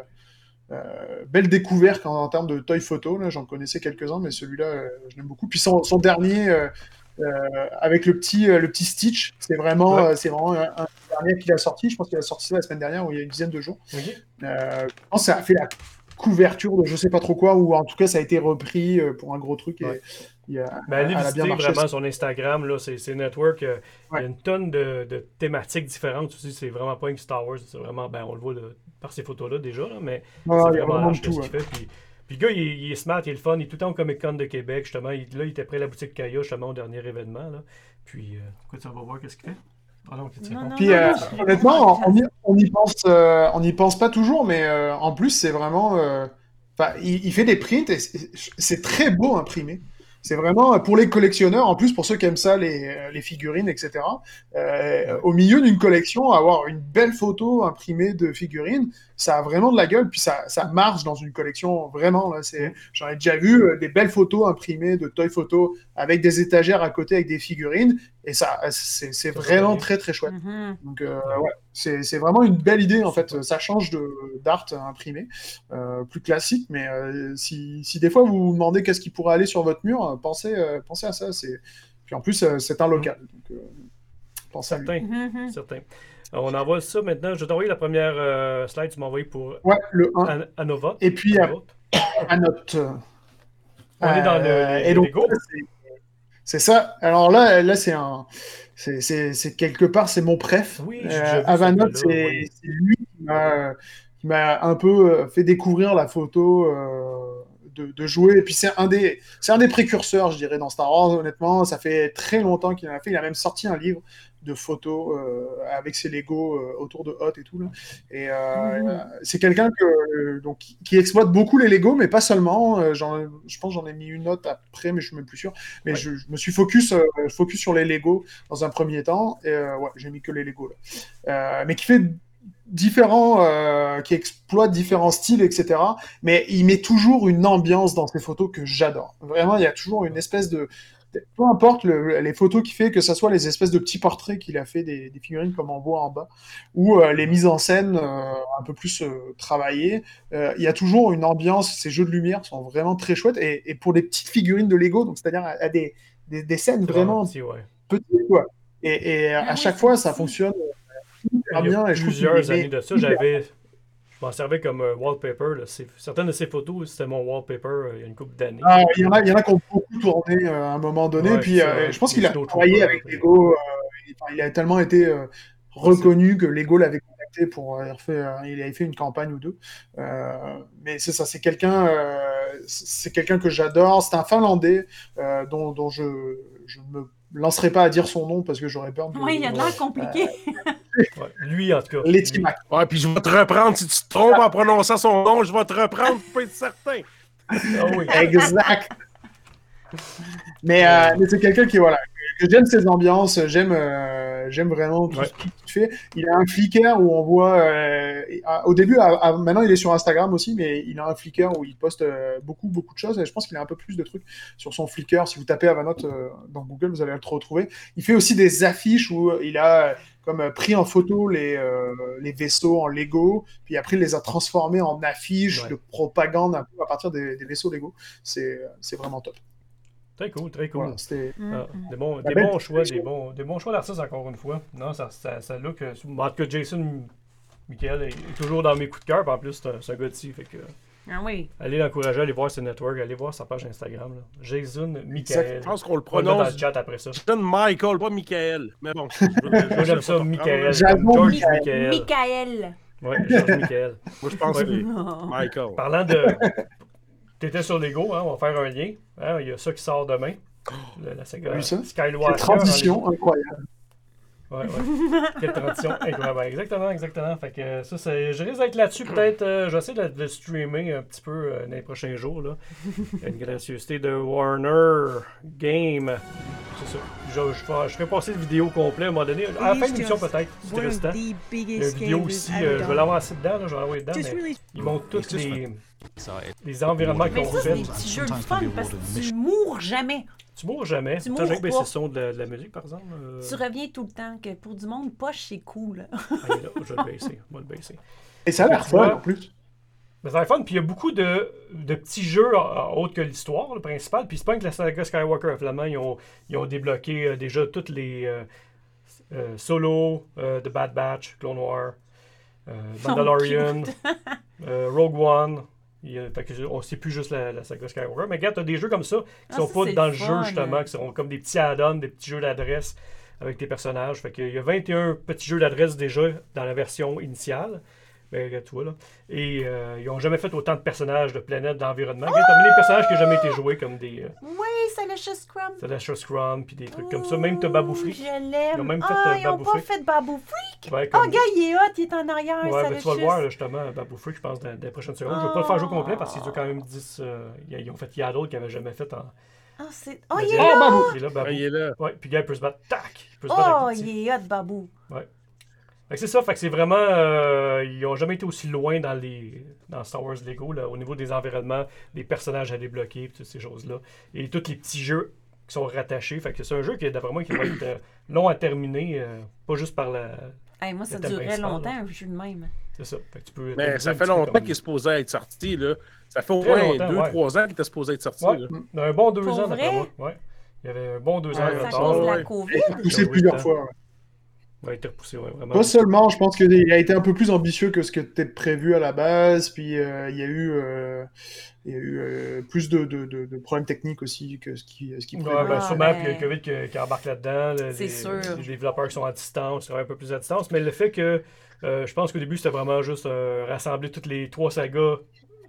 belles découvertes en, en termes de toy photo. Là, j'en connaissais quelques-uns, mais celui-là, euh, je l'aime beaucoup. Puis son, son dernier, euh, avec le petit, le petit Stitch, c'est vraiment, Ouais. c'est vraiment un, un dernier qu'il a sorti. Je pense qu'il a sorti ça la semaine dernière, ou il y a une dizaine de jours. Ok. Je pense que ça a fait la couverture de je sais pas trop quoi, ou en tout cas ça a été repris euh, pour un gros truc. Et, Ouais. il a- Ben, allez visiter marché. vraiment son Instagram, là, c'est Network. euh, Il y a une tonne de, de thématiques différentes aussi. C'est vraiment pas une Star Wars. C'est vraiment, ben, on le voit par ces photos-là déjà, là, mais Ouais, c'est vraiment vraiment tout. ce ouais. qu'il fait. Puis, puis le gars, il, est- il est smart, il est le fun. Il est tout le temps au Comic Con de Québec, justement. Il, là, il était près de la boutique Kaya, justement, au dernier événement. Là. Puis, euh, écoute, on va voir qu'est-ce qu'il fait. Ah non, c'est Non, bon. non, Puis non, euh, honnêtement, on y, on y pense, euh, on y pense pas toujours, mais euh, en plus c'est vraiment, euh, enfin, il, il fait des prints et c'est- très beau imprimé. C'est vraiment pour les collectionneurs, en plus pour ceux qui aiment ça, les, les figurines, etc. euh, au milieu d'une collection, avoir une belle photo imprimée de figurines, ça a vraiment de la gueule, puis ça, ça marche dans une collection vraiment. Là, c'est, j'en ai déjà vu euh, des belles photos imprimées de toy photo avec des étagères à côté avec des figurines, et ça, c'est, c'est vraiment très très chouette. Mhm. Donc euh, ouais, c'est c'est vraiment une belle idée en fait. Ça change de d'art imprimé, euh, plus classique. Mais euh, si, si des fois vous vous demandez qu'est-ce qui pourrait aller sur votre mur, euh, pensez euh, pensez à ça. C'est puis en plus euh, c'est un local. Donc, euh, pensez à lui. Certain. Mhm. certain. On envoie ça maintenant. Je vais t'envoyer la première euh, slide que tu m'as envoyée pour Ouais, le 1. An- Anova. Et puis à, note. On est dans le- Euh, c'est- ça. Alors là, là c'est un, c'est- quelque part, c'est mon préf. Oui, Avanot, ce c'est oui. lui qui m'a un peu euh, fait découvrir la photo euh, de, de jouer. Et puis c'est un des, c'est un des précurseurs, je dirais, dans Star Wars. Honnêtement, ça fait très longtemps qu'il en a fait. Il a même sorti un livre de photos euh, avec ses Lego euh, autour de Hot et tout. Là. Et euh, Mhm. c'est quelqu'un que donc qui, exploite beaucoup les Lego, mais pas seulement. Je pense j'en ai mis une note après, mais je suis même plus sûr. Mais Ouais. je, je me suis focus focus sur les Lego dans un premier temps. Et ouais, j'ai mis que les Lego là. Mais qui fait différents, euh, qui exploite différents styles, etc. Mais il met toujours une ambiance dans ses photos que j'adore. Vraiment, il y a toujours une espèce de peu importe le- les photos qu'il fait, que ce soit les espèces de petits portraits qu'il a fait des, des figurines comme on voit en bas, ou euh, les mises en scène euh, un peu plus euh, travaillées, euh, il y a toujours une ambiance. Ces jeux de lumière sont vraiment très chouettes. Et, et pour des petites figurines de Lego, donc c'est-à-dire à, à des, des, des scènes vraiment petit, ouais. petites, quoi. Et, et à Ah oui, chaque fois, ça fonctionne y bien. a Et plusieurs années de ça, j'avais. M'en servais comme euh, wallpaper. là. Certaines de ces photos, c'était mon wallpaper euh, il y a une couple d'années. Ah, il y en a, il y en a qui ont beaucoup tourné euh, à un moment donné. Ouais, puis je pense qu'il a travaillé avec. Lego. il, enfin, il a tellement été reconnu que Lego l'avait contacté pour refaire- euh, il avait fait une campagne ou deux. Mais c'est ça, c'est quelqu'un, c'est quelqu'un que j'adore. C'est un Finlandais dont, dont je je me lancerai pas à dire son nom parce que j'aurais peur de. Oui, il y a de l'air compliqué. Ouais, Lui, en tout cas. Letty lui- Mac. Ouais, puis je vais te reprendre. Si tu te trompes en prononçant son nom, je vais te reprendre pour pas être certain. Ah oui. Exact. mais euh, mais c'est quelqu'un qui voilà j'aime ses ambiances, j'aime euh, j'aime vraiment tout Ouais. ce qu'il fait. Il a un Flickr où on voit euh, au début, à- à- maintenant il est sur Instagram aussi, mais il a un Flickr où il poste euh, beaucoup beaucoup de choses. Et je pense qu'il a un peu plus de trucs sur son Flickr. Si vous tapez Avanot euh, dans Google, vous allez le retrouver. Il fait aussi des affiches où il a comme pris en photo les, les vaisseaux en Lego, puis après il les a transformés en affiches Ouais. de propagande un peu à partir des, des vaisseaux Lego. C'est vraiment top. Très cool, très cool. Voilà, c'était Ah, des bons, des bons choix, des bons, des bons choix d'artistes encore une fois. Non, ça, ça, ça look. euh, En tout cas, Jason Michael est, toujours dans mes coups de cœur. puis En plus, c'est un, gars de ci, fait que Ah oui. allez l'encourager, allez voir ses networks, allez voir sa page Instagram. là. Jason Michael. Je pense qu'on le On le met dans le prononce. chat après ça. Jason Michael, pas Michael. Mais bon. Moi j'aime je- ça, Michael. George Michael. Michael. Ouais, George Michael. Moi, je pense que c'est. Michael. Parlant de. T'étais sur Lego, hein, on va faire un lien. Hein, Il y a ça qui sort demain. Le- la saga vu ça? Skywalker. Quelle transition incroyable. Ouais, ouais. Quelle transition incroyable. Exactement, exactement. Fait que ça, je risque d'être là-dessus peut-être. euh, je vais essayer de, le streamer un petit peu euh, dans les prochains jours. Là. Une gracieuseté de Warner Game. C'est ça. Je, je, ferai- je ferai passer le vidéo complet à un moment donné. À la fin de l'émission peut-être, si. Il y a une vidéo aussi, euh, je vais l'avoir assez dedans, là, je vais l'envoyer dedans, mais ils montrent tous les, les environnements Mais qu'on ça, c'est des petits jeux de fun parce que tu mours jamais. Tu mourras jamais. Tu ben, pas. c'est le son de la, de la musique, par exemple. euh, Tu reviens tout le temps. Que pour du monde poche, c'est cool. ah, là, je vais le baisser. Va le baisser. Et ça a l'air fun en plus. Mais ça va être fun. Puis il y a beaucoup de, de petits jeux euh, autres que l'histoire, le principal. Puis c'est pas que la saga Skywalker, finalement, ils ont, ils ont débloqué euh, déjà toutes les euh, euh, Solo, euh, The Bad Batch, Clone War, euh, Mandalorian, euh, Rogue One. Il y a- fait que je- on sait plus juste la, la saga Skywalker. Mais regarde, t'as des jeux comme ça qui Ah, sont pas dans le jeu, justement, qui sont comme des petits add-ons, des petits jeux d'adresse avec tes personnages. Fait qu'il y a 21 petits jeux d'adresse déjà dans la version initiale. Ben, regarde toi, là. Et euh, ils ont jamais fait autant de personnages, de planètes, d'environnement. Regarde, T'as mis des personnages qui n'ont jamais été joués, comme des euh, Oui, c'est le Just Scrum. Celestial Scrum, puis des trucs comme ça. Même t'as Babou Freak. Je l'aime. Ils ont même fait, ah, euh, ils ont Babou pas fait Babou Freak. Ouais, Oh, comme- gars, il est hot, il est en arrière. Ouais, ça ben, le tu vas le voir, là, justement, Babou Freak, je pense, dans, dans les prochaines secondes. Je vais pas le faire jouer au complet parce qu'il dure quand même 10. euh, ils ont fait Yaddle qu'ils n'avaient jamais fait en. Ah, c'est... Oh, Mais il est là. Babou. Il est là, Babou. Ah, il est là. Ouais, puis gars, il peut se battre. Tac! Il peut se battre Oh, le petit. il est hot, Babou. Que c'est ça, fait que c'est vraiment. euh, ils ont jamais été aussi loin dans les dans Star Wars Lego, là, au niveau des environnements, des personnages à débloquer, puis toutes ces choses-là. Et tous les petits jeux qui sont rattachés. Fait que c'est un jeu qui, d'après moi, qui va être euh, long à terminer, euh, pas juste par la. Hey, moi, ça durait longtemps, là. un jeu de même. C'est ça. Fait que tu peux. Mais ça fait longtemps comme- qu'il est supposé être sorti, là. Ça fait au moins longtemps, ouais. 2-3 ans qu'il était supposé être sorti, Ouais. là. Un bon deux Pour ans, d'après vrai? moi. Ouais. Il y avait un bon deux ans ça, cause de la COVID? Poussé plusieurs fois. Ouais. Ouais, il était repoussé, ouais, vraiment. Pas seulement, je pense qu'il a été un peu plus ambitieux que ce qui était prévu à la base, puis euh, il y a eu, euh, il y a eu euh, plus de, de, de- de problèmes techniques aussi que ce qui, ce qui Ouais, prévu. ben, Ah, sûrement, ben. puis il y a le COVID qui, qui embarque là-dedans. là, C'est les, sûr. Les développeurs qui sont à distance, un peu plus à distance. Mais le fait que, euh, je pense qu'au début, c'était vraiment juste euh, rassembler toutes les trois sagas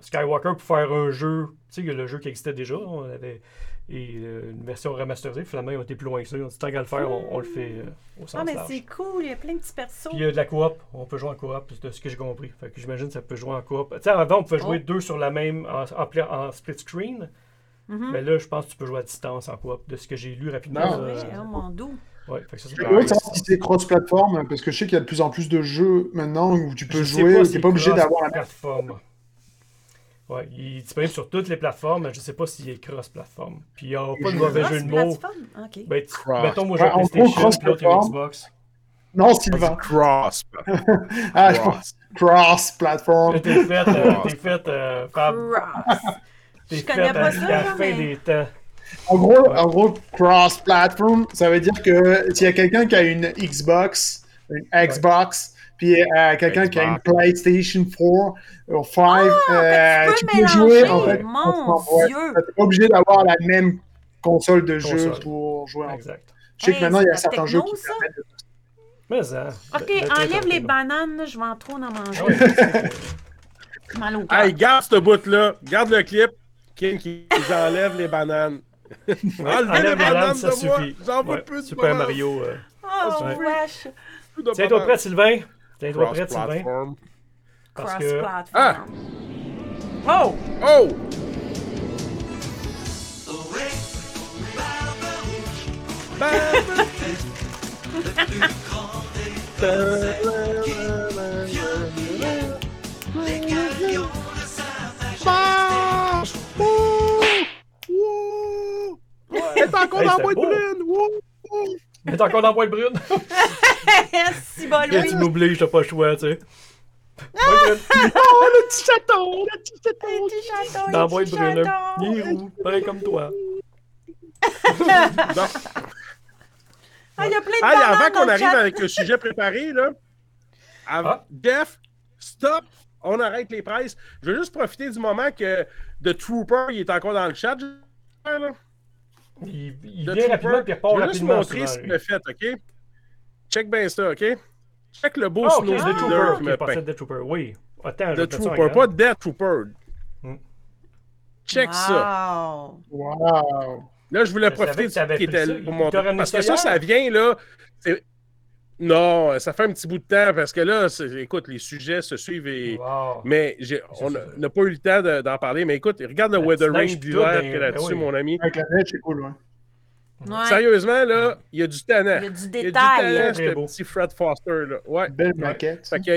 Skywalker pour faire un jeu. Tu sais, le jeu qui existait déjà. On avait et, euh, une version remasterisée. Finalement, ils ont été plus loin que ça. Ils ont dit tant qu'à le faire, on, on le fait euh, au sens Ah, mais c'est cool, il y a plein de petits persos. Puis il y a de la coop. On peut jouer en coop, de ce que j'ai compris. Fait que j'imagine que ça peut jouer en coop. Tu sais, avant, on pouvait jouer Oh. deux sur la même, en, en pla- en split screen. Mhm. Mais là, je pense que tu peux jouer à distance en coop, de ce que j'ai lu rapidement. Ah, euh, Ouais, oh, mon doux. ouais, fait que ça, c'est Je veux savoir si c'est cross-platform, parce que je sais qu'il y a de plus en plus de jeux maintenant où tu peux Je jouer, tu n'es pas obligé d'avoir la plateforme. Ouais, il est disponible sur toutes les plateformes, mais je sais pas s'il est cross-plateforme. Puis il n'y a pas de mauvais Ah, jeu de mots. plateforme? Ok. Ben, tu- Cross. mettons, moi j'ai Ouais, PlayStation, puis l'autre il. Xbox. Non, Sylvain. Cross. Ah, je Cross. cross-platform. Là, T'es fait, euh, t'es fait, euh, Fab. Cross. T'es Je fait connais à, pas ça, à la là, fin mais- des temps. En gros, en gros, cross-platform, ça veut dire que s'il y a quelqu'un qui a une Xbox, une Xbox, puis euh, quelqu'un qui a une. PlayStation 4 ou 5, Ah, euh, fait que tu peux jouer en fait. mon ouais. Dieu. T'es pas obligé d'avoir la même console de jeu Console. pour jouer en Exact. Je sais que maintenant, il y a certains techno, jeux qui ça? permettent de Mais ça. Ok, de- de- enlève les bananes, je vais en trop en manger. Ah Mal au cœur. Hey, garde ce bout-là. Garde le clip. King qui ils enlève les bananes. Enlevez enlève les les bananes ça de moi. suffit. J'en veux Ouais, plus de Super. Mario. euh, Oh, Ouais. Tiens-toi bananes. prête, Sylvain. Tiens-toi prête, Sylvain. Cross-platform. Parce que. Cross-platform. Oh! Oh! Marche! Wouh! Wouh! Elle est encore Hey, dans la c'était boîte beau. brune! Wouh! Mais t'es encore dans la boîte brune. si bon, Et tu m'oublies, t'as pas le choix, tu sais. Boîte brune. Oh, le petit chaton! Le petit chaton! Dans la les boîte petits brune. Il est roux, pareil comme toi. Non. Ah, il y a plein de avant qu'on le arrive chat. avec le sujet préparé, là, av- Ah. Def, stop, on arrête les presses. Je veux juste profiter du moment que The Trooper, il est encore dans le chat. là. Il, il The vient rapidement puis il repart je juste rapidement. montrer souvent, ce qu'il a fait, OK? Check bien ça, OK? Check le beau Ah, ok, snow The leader Trooper. qui me passé peint. Death Trooper, oui. Attends, je vais The Trooper, pas Death Trooper. Hmm. Check ça. Wow. Wow. Là, je voulais Je profiter ce qui était pour montrer. ramené Parce que ça, ça vient, là. Non, ça fait un petit bout de temps parce que là, écoute, les sujets se suivent et. Wow. Mais on n'a pas eu le temps de- d'en parler. Mais écoute, regarde le La weathering d'hiver tout, qu'il y a ben, là-dessus, ben oui. mon ami. Avec la neige, c'est cool, ouais. Ouais. Sérieusement, là, il y a du talent. Il y a du Il y a du détail. talent, Très ce beau. petit Fred Foster, là. Ouais. Belle maquette. Fait que,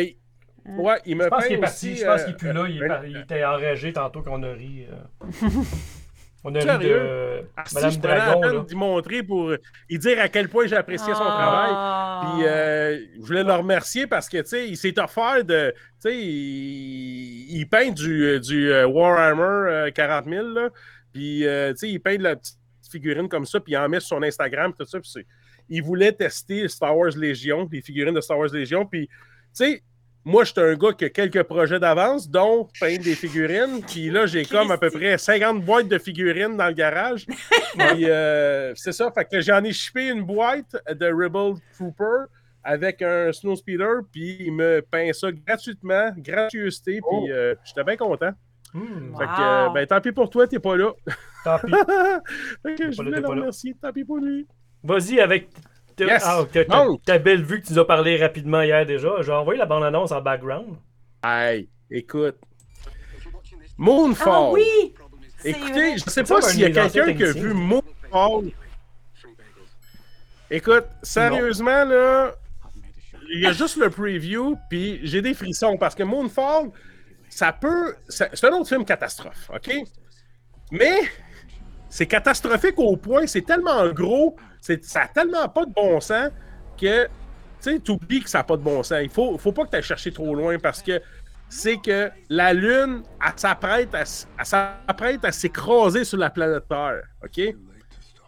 ouais, il me Je pense qu'il est parti. aussi, Je pense euh, qu'il est plus là. Il, euh, par- il était enragé tantôt qu'on a ri. euh. On a Sérieux? de Ah, si, je prenais la Dragon. peine d'y montrer pour y dire à quel point j'ai apprécié son travail. Ah. Puis euh, je voulais le remercier parce que tu sais, il s'est offert de. Tu sais, il, il peint du, du euh, Warhammer euh, 40 000. Là. Puis euh, tu sais, il peint de la petite figurine comme ça, puis il en met sur son Instagram, tout ça. Puis il voulait tester Star Wars Légion, les figurines de Star Wars Légion. Puis tu sais, moi, j'étais un gars qui a quelques projets d'avance, dont peindre des figurines. Puis là, j'ai comme à peu près 50 boîtes de figurines dans le garage. Puis euh, c'est ça, fait que j'en ai shippé une boîte de Rebel Trooper avec un Snow Speeder, puis il me peint ça gratuitement, gratuité, Oh. puis euh, j'étais bien content. Hmm, Fait que, euh, Wow. ben, tant pis pour toi, t'es pas là. Tant pis. fait que je voulais le remercier, tant pis pour lui. Vas-y avec Yes. ah, ta- belle vue que tu nous as parlé rapidement hier déjà. J'ai envoyé la bande-annonce en background. Hey, écoute. Moonfall. Ah oui! Écoutez, je sais pas s'il y a quelqu'un qui a vu Moonfall. Écoute, sérieusement, là, il y a juste le preview, puis j'ai des frissons parce que Moonfall, ça peut. C'est un autre film catastrophe, OK? Mais c'est catastrophique au point, c'est tellement gros, ça a tellement pas de bon sens que, tu sais, t'oublies que ça n'a pas de bon sens. Il faut, faut pas que tu ailles chercher trop loin parce que c'est que la Lune, elle s'apprête à, à s'écraser sur la planète Terre, OK?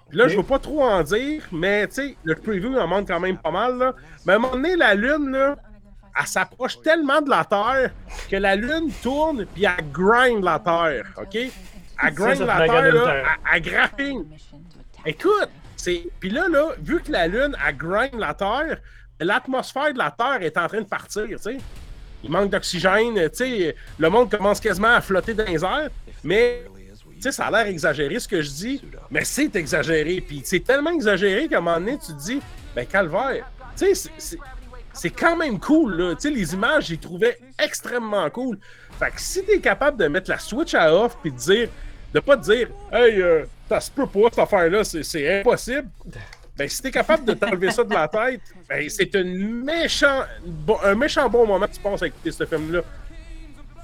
Puis là, je veux pas trop en dire, mais tu sais, le preview en montre quand même pas mal, là. Mais à un moment donné, la Lune, là, elle s'approche tellement de la Terre que la Lune tourne puis elle grind la Terre, OK? Elle grind la Terre, là, elle, elle. Écoute. Puis là, là, vu que la Lune, elle grind la Terre, l'atmosphère de la Terre est en train de partir, tu sais. Il manque d'oxygène, tu sais. Le monde commence quasiment à flotter dans les airs, mais. Tu sais, ça a l'air exagéré ce que je dis, mais c'est exagéré. Puis c'est tellement exagéré qu'à un moment donné, tu te dis, ben calvaire. Tu sais, c'est- quand même cool, là. Tu sais, les images, j'ai trouvé extrêmement cool. Fait que si t'es capable de mettre la switch à off puis de dire, de pas dire, hey, euh, ça se peut pas cette affaire-là, c'est- c'est impossible. Ben, si t'es capable de t'enlever ça de la tête, ben, c'est une méchant, bon- un méchant bon moment que tu penses à écouter ce film-là.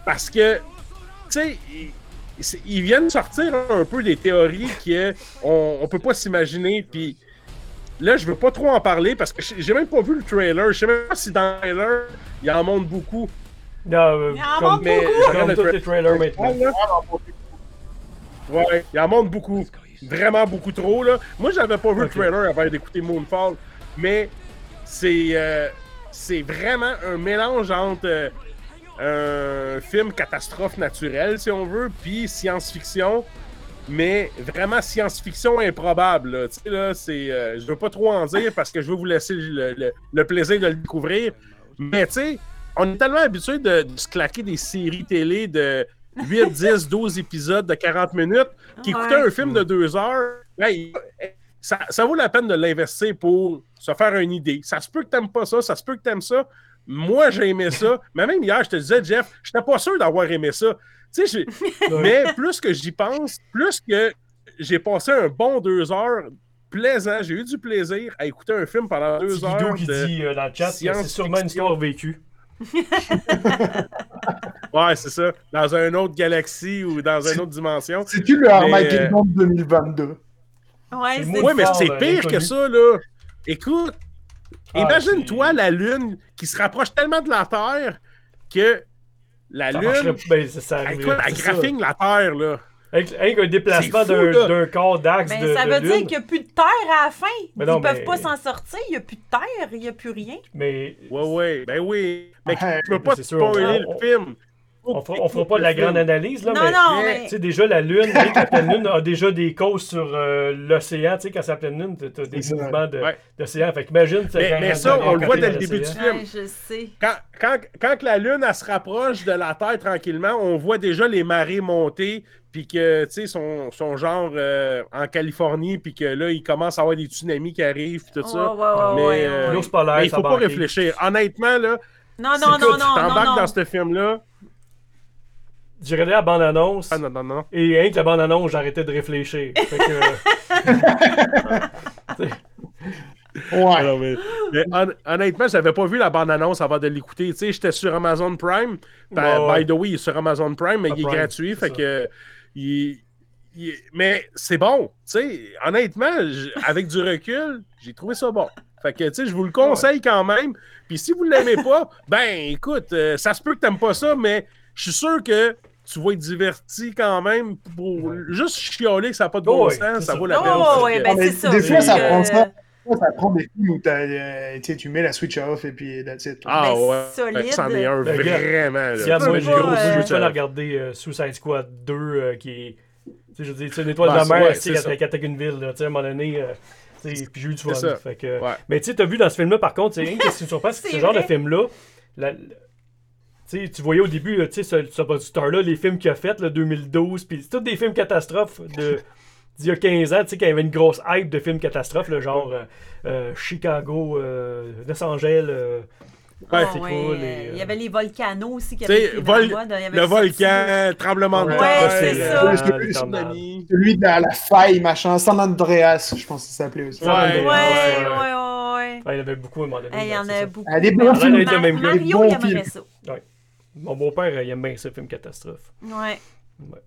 Parce que, tu sais, ils, viennent sortir un peu des théories qu'on on peut pas s'imaginer, puis là, je veux pas trop en parler parce que j'ai même pas vu le trailer. Je sais même pas si dans le trailer, il en montre beaucoup. Non, euh, Il en comme, mais beaucoup. je regarde le tous les trailers trailer. maintenant. là. Ouais, il en montre beaucoup. Vraiment beaucoup trop, là. Moi, j'avais pas vu le trailer avant d'écouter Moonfall, mais c'est euh, c'est vraiment un mélange entre euh, un film catastrophe naturelle, si on veut, puis science-fiction, mais vraiment science-fiction improbable, là. Tu sais, là, c'est... euh, je veux pas trop en dire parce que je veux vous laisser le, le- le plaisir de le découvrir, mais tu sais, on est tellement habitué de, de se claquer des séries télé de 8, 10, 12 épisodes de 40 minutes qui Ouais. coûtaient un film de 2 heures. Ça, ça vaut la peine de l'investir pour se faire une idée. Ça se peut que t'aimes pas ça, ça se peut que t'aimes ça. Moi, j'ai aimé ça. Mais même hier, je te disais, Jeff, j'étais pas sûr d'avoir aimé ça. Tu sais, j'ai- mais plus que j'y pense, plus que j'ai passé un bon deux heures plaisant, j'ai eu du plaisir à écouter un film pendant deux heures. Guido qui de- dit euh, dans le chat c'est sûrement une histoire vécue. Ouais, c'est ça. Dans une autre galaxie ou dans une autre dimension. C'est-tu le Mais, Armageddon 2022? Ouais, C'est Oui, mais c'est euh, pire que ça, là. Écoute, Ah, imagine-toi la Lune qui se rapproche tellement de la Terre que la Ça Lune, ben, ça, ça elle, elle graphine la Terre, là. Avec, avec un déplacement d'un corps d'axe Ben, de, ça de veut dire qu'il n'y a plus de terre à la fin. Mais Ils non, peuvent mais- pas s'en sortir. Il n'y a plus de terre. Il n'y a plus rien. Mais Ouais, ouais, ben oui. Mais Ouais, tu peux pas te spoiler on- le film. on fera, on fera pas de la grande analyse, là, non, mais... non, mais- mais. Tu sais, déjà, la Lune, la pleine Lune a déjà des causes sur euh, l'océan. Tu sais, quand c'est la pleine Lune, t'as t'as des mouvements de- Ouais. d'océan. Fait qu'imagine... Mais- mais ça, on le voit dès le début du film. Ouais, je sais. Quand, quand, quand que la Lune elle se rapproche de la Terre tranquillement, on voit déjà les marées monter, puis que, tu sais, son, son genre euh, en Californie, puis que là, il commence à avoir des tsunamis qui arrivent, puis tout ça. Ouais, ouais, ouais, mais, ouais, euh, ouais. L'ours polaire, Mais il faut pas banqué. réfléchir. Honnêtement, là, Non, si non, non, non, non, t'embarques dans ce film-là? J'ai regardé la bande-annonce, Ah non, non, non. et rien que la bande-annonce, j'arrêtais de réfléchir. Fait que... Ouais. Alors, mais- mais hon- honnêtement, j'avais pas vu la bande-annonce avant de l'écouter. Tu sais, j'étais sur Amazon Prime. Ben, Ouais, ouais. By the way, il est sur Amazon Prime, mais il est Prime, gratuit. Fait ça. que. Il- il- mais c'est bon. Tu sais, honnêtement, avec du recul, j'ai trouvé ça bon. Fait que, tu sais, je vous le conseille quand même. Puis si vous l'aimez pas, ben, écoute, euh, ça se peut que t'aimes pas ça, mais je suis sûr que tu vas être diverti quand même pour juste chialer que ça n'a pas de bon Ouais, sens. Ça ça. vaut la peine. Oh, ouais, ben mais c'est ça. des fois, ça prend ça. Ça, prend des films où t'as, euh, tu sais, tu mets la switch off et puis that's it. Ah Mais ouais. solide. C'en est un Ben, gars, vraiment. là. Peux moi, j'ai pas, gros, euh, je veux aller regarder euh, Suicide Squad 2 euh, qui est. Tu sais, je veux dire, c'est une étoile Ben, de la c'est- mer, ouais, tu c'est sais, ça. à Catagunville, là, tu sais, à un moment donné. euh, tu sais, puis j'ai eu du fun. Fait que, Ouais. Mais tu sais, t'as vu dans ce film-là, par contre, c'est que ce qui me surprend, c'est ce genre de film-là, la- tu sais, tu voyais au début, euh, tu sais, ce, ce producteur-là, les films qu'il a fait, là, 2012, puis c'est tous des films catastrophes de d'il y a 15 ans, tu sais, quand il y avait une grosse hype de films catastrophes, là, genre euh, euh, Chicago, euh, Los Angeles, euh, Ah, c'est ouais, cool, euh, Il y avait les volcanos aussi qui Tu avaient dans vol- le mode. Il y avait le volcan, tremblement de Ouais, terre, c'est ça. Celui de la, faille, machin, San Andreas, je pense que ça s'appelait aussi. Ouais, Ouais, ouais, ouais, ouais, ouais. ouais. Ouais, il y en avait beaucoup à un moment donné. Il y en c'est a ça. beaucoup. Des bons Mar- films. Mar- Des bons Mario, il aimerait films. ça. Mon beau-père, il aime bien ce film catastrophe. Ouais. Ouais,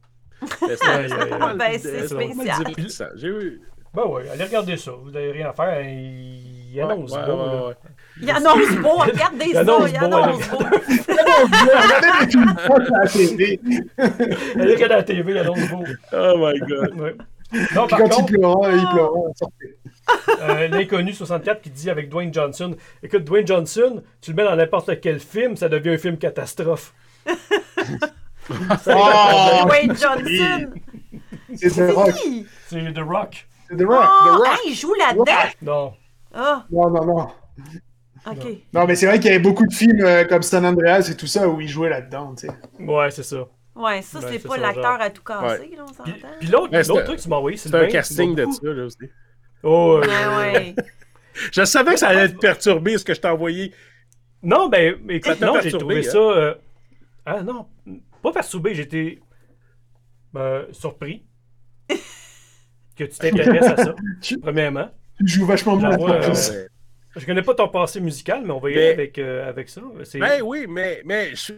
c'est Ben, spécial. J'ai eu. Ben ouais, allez regarder ça. Vous n'avez rien à faire. Il annonce Ouais, beau, ouais, ouais. Il annonce beau, regardez Il ça, annonce il beau, annonce beau. Regardez proches à la télé. Allez regarder la TV, il annonce beau. Oh my god. Ouais. Non, par quand il contre, pleura, il pleura, on sortait. euh, l'inconnu 64 qui dit avec Dwayne Johnson Écoute, Dwayne Johnson, tu le mets dans n'importe quel film, ça devient un film catastrophe. Oh, Dwayne Johnson. c'est The Rock. C'est The Rock. C'est The Rock. The Oh, Rock. hey, il joue là-dedans? Non. Ah, Non, non, non. ok. Non, mais c'est vrai qu'il y avait beaucoup de films euh, comme San Andreas et tout ça où il jouait là-dedans, tu sais. Ouais, c'est ça. Ouais, ça, Ben, c'est pas l'acteur à tout casser, là, on Puis, s'entend. puis l'autre Ouais, truc que tu m'as envoyé, c'est un le casting de ça, là aussi. Oh, euh, Ouais, ouais. Je savais que ça allait te perturber ce que je t'ai envoyé. Non, ben, écoute, non, j'ai perturbé, trouvé hein? ça. euh, Ah non, pas perturbé, j'étais euh, surpris que tu t'intéresses à ça, Tu- premièrement. Tu joues vachement bien. Euh. Je connais pas ton passé musical, mais on va y Mais- aller avec, euh, avec ça. C'est- Ben oui, mais, mais je,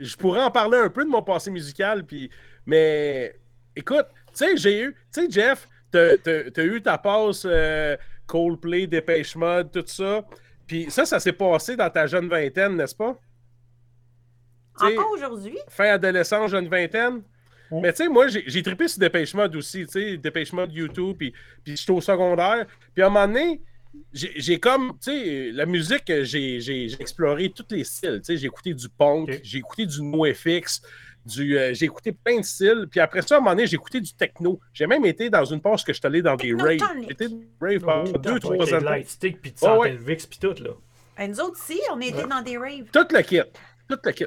je pourrais en parler un peu de mon passé musical, puis, mais écoute, tu sais, j'ai eu, tu sais, Jeff, t'as t'as- t'as eu ta passe euh, Coldplay, Dépêche Mode, tout ça, puis ça, ça s'est passé dans ta jeune vingtaine, n'est-ce pas? Encore aujourd'hui? fin adolescent, jeune vingtaine. Mm. Mais tu sais, moi, j'ai trippé sur Dépêche Mode aussi, tu sais, Dépêche Mode YouTube, puis, puis j'étais au secondaire. Puis à un moment donné, j'ai j'ai comme, tu sais, la musique, j'ai exploré tous les styles, tu sais, j'ai écouté du punk, Ok. j'ai écouté du NoFX, du, euh, j'ai écouté plein de styles, puis après ça, à un moment donné, j'ai écouté du techno. J'ai même été dans une pause que je suis allé dans des raves. J'étais dans des raves pendant Oh, deux, trois ans. Lightstick, puis de Ouais, ouais. Santelvix, puis tout, là. Ben, nous autres, si, on était Ouais. dans des raves. Tout le kit. Tout le kit.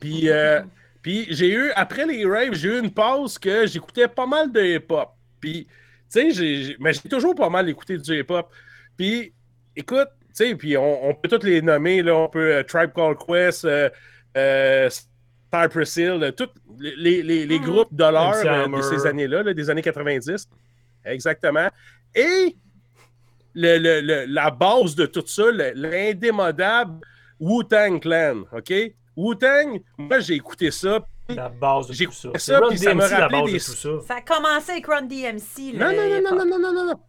Puis, euh, puis j'ai eu, après les raves, j'ai eu une pause que j'écoutais pas mal de hip-hop. Puis, tu sais, mais j'ai toujours pas mal écouté du hip-hop. Puis, écoute, tu sais, puis on, on peut tous les nommer, là, on peut euh, Tribe Called Quest, euh, euh, Cypress Hill, euh, tous les, les, les Mhm. groupes de l'heure de ces années-là, là, des années 90. Exactement. Et le- le- le- la base de tout ça, le- l'indémodable Wu-Tang Clan, OK? Wu-Tang, moi, j'ai écouté ça. La base de J'ai tout ça. ça, Run puis ça me la rappelait base des- de ça. Ça a commencé avec Run DMC. Non, non, non, non, non, non, non, non, non.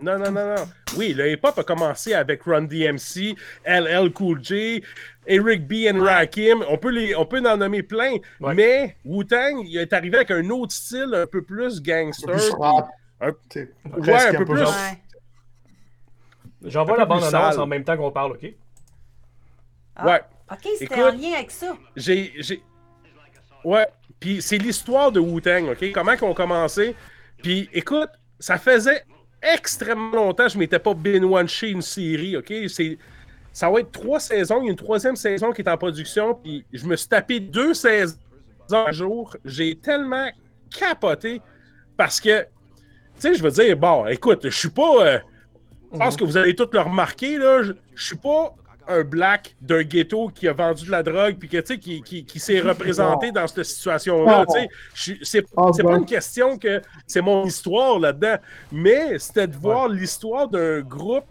Non, non, non, non. Oui, le hip-hop a commencé avec Run DMC, LL Cool J, Eric B. and Rakim. On peut, les, on peut en nommer plein. Ouais. Mais Wu-Tang, il est arrivé avec un autre style un peu plus gangster. Un- Ouais, un peu plus. J'envoie la bande-annonce en même temps qu'on parle, OK? Ah. Ouais. Ok, c'était Écoute- en lien avec ça. j'ai. j'ai- Ouais. Puis c'est l'histoire de Wu-Tang, OK? Comment qu'ils ont commencé? Puis écoute, ça faisait extrêmement longtemps que je m'étais pas binge-watché une série, OK? C'est. Ça va être trois saisons. Il y a une troisième saison qui est en production. Puis je me suis tapé deux saisons un jour. J'ai tellement capoté parce que, tu sais, je veux dire, bon, écoute, je suis pas. euh, je pense que vous allez tous le remarquer, là. Je je suis pas un black d'un ghetto qui a vendu de la drogue puis que, tu sais, qui, qui, qui s'est représenté dans cette situation-là. tu sais. Je suis- C'est Ah, c'est pas une question que c'est mon histoire là-dedans, mais c'était de voir l'histoire d'un groupe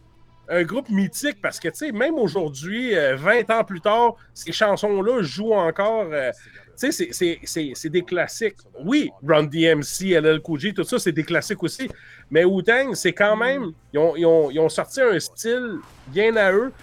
un groupe mythique parce que, tu sais, même aujourd'hui, euh, 20 ans plus tard, ces chansons-là jouent encore. euh, tu sais, c'est- c'est- c'est c'est des classiques. Oui, Run DMC, LL Cool J, tout ça, c'est des classiques aussi. Mais Wu-Tang, c'est quand même. Ils ont, ils ont- ils ont sorti un style bien à eux.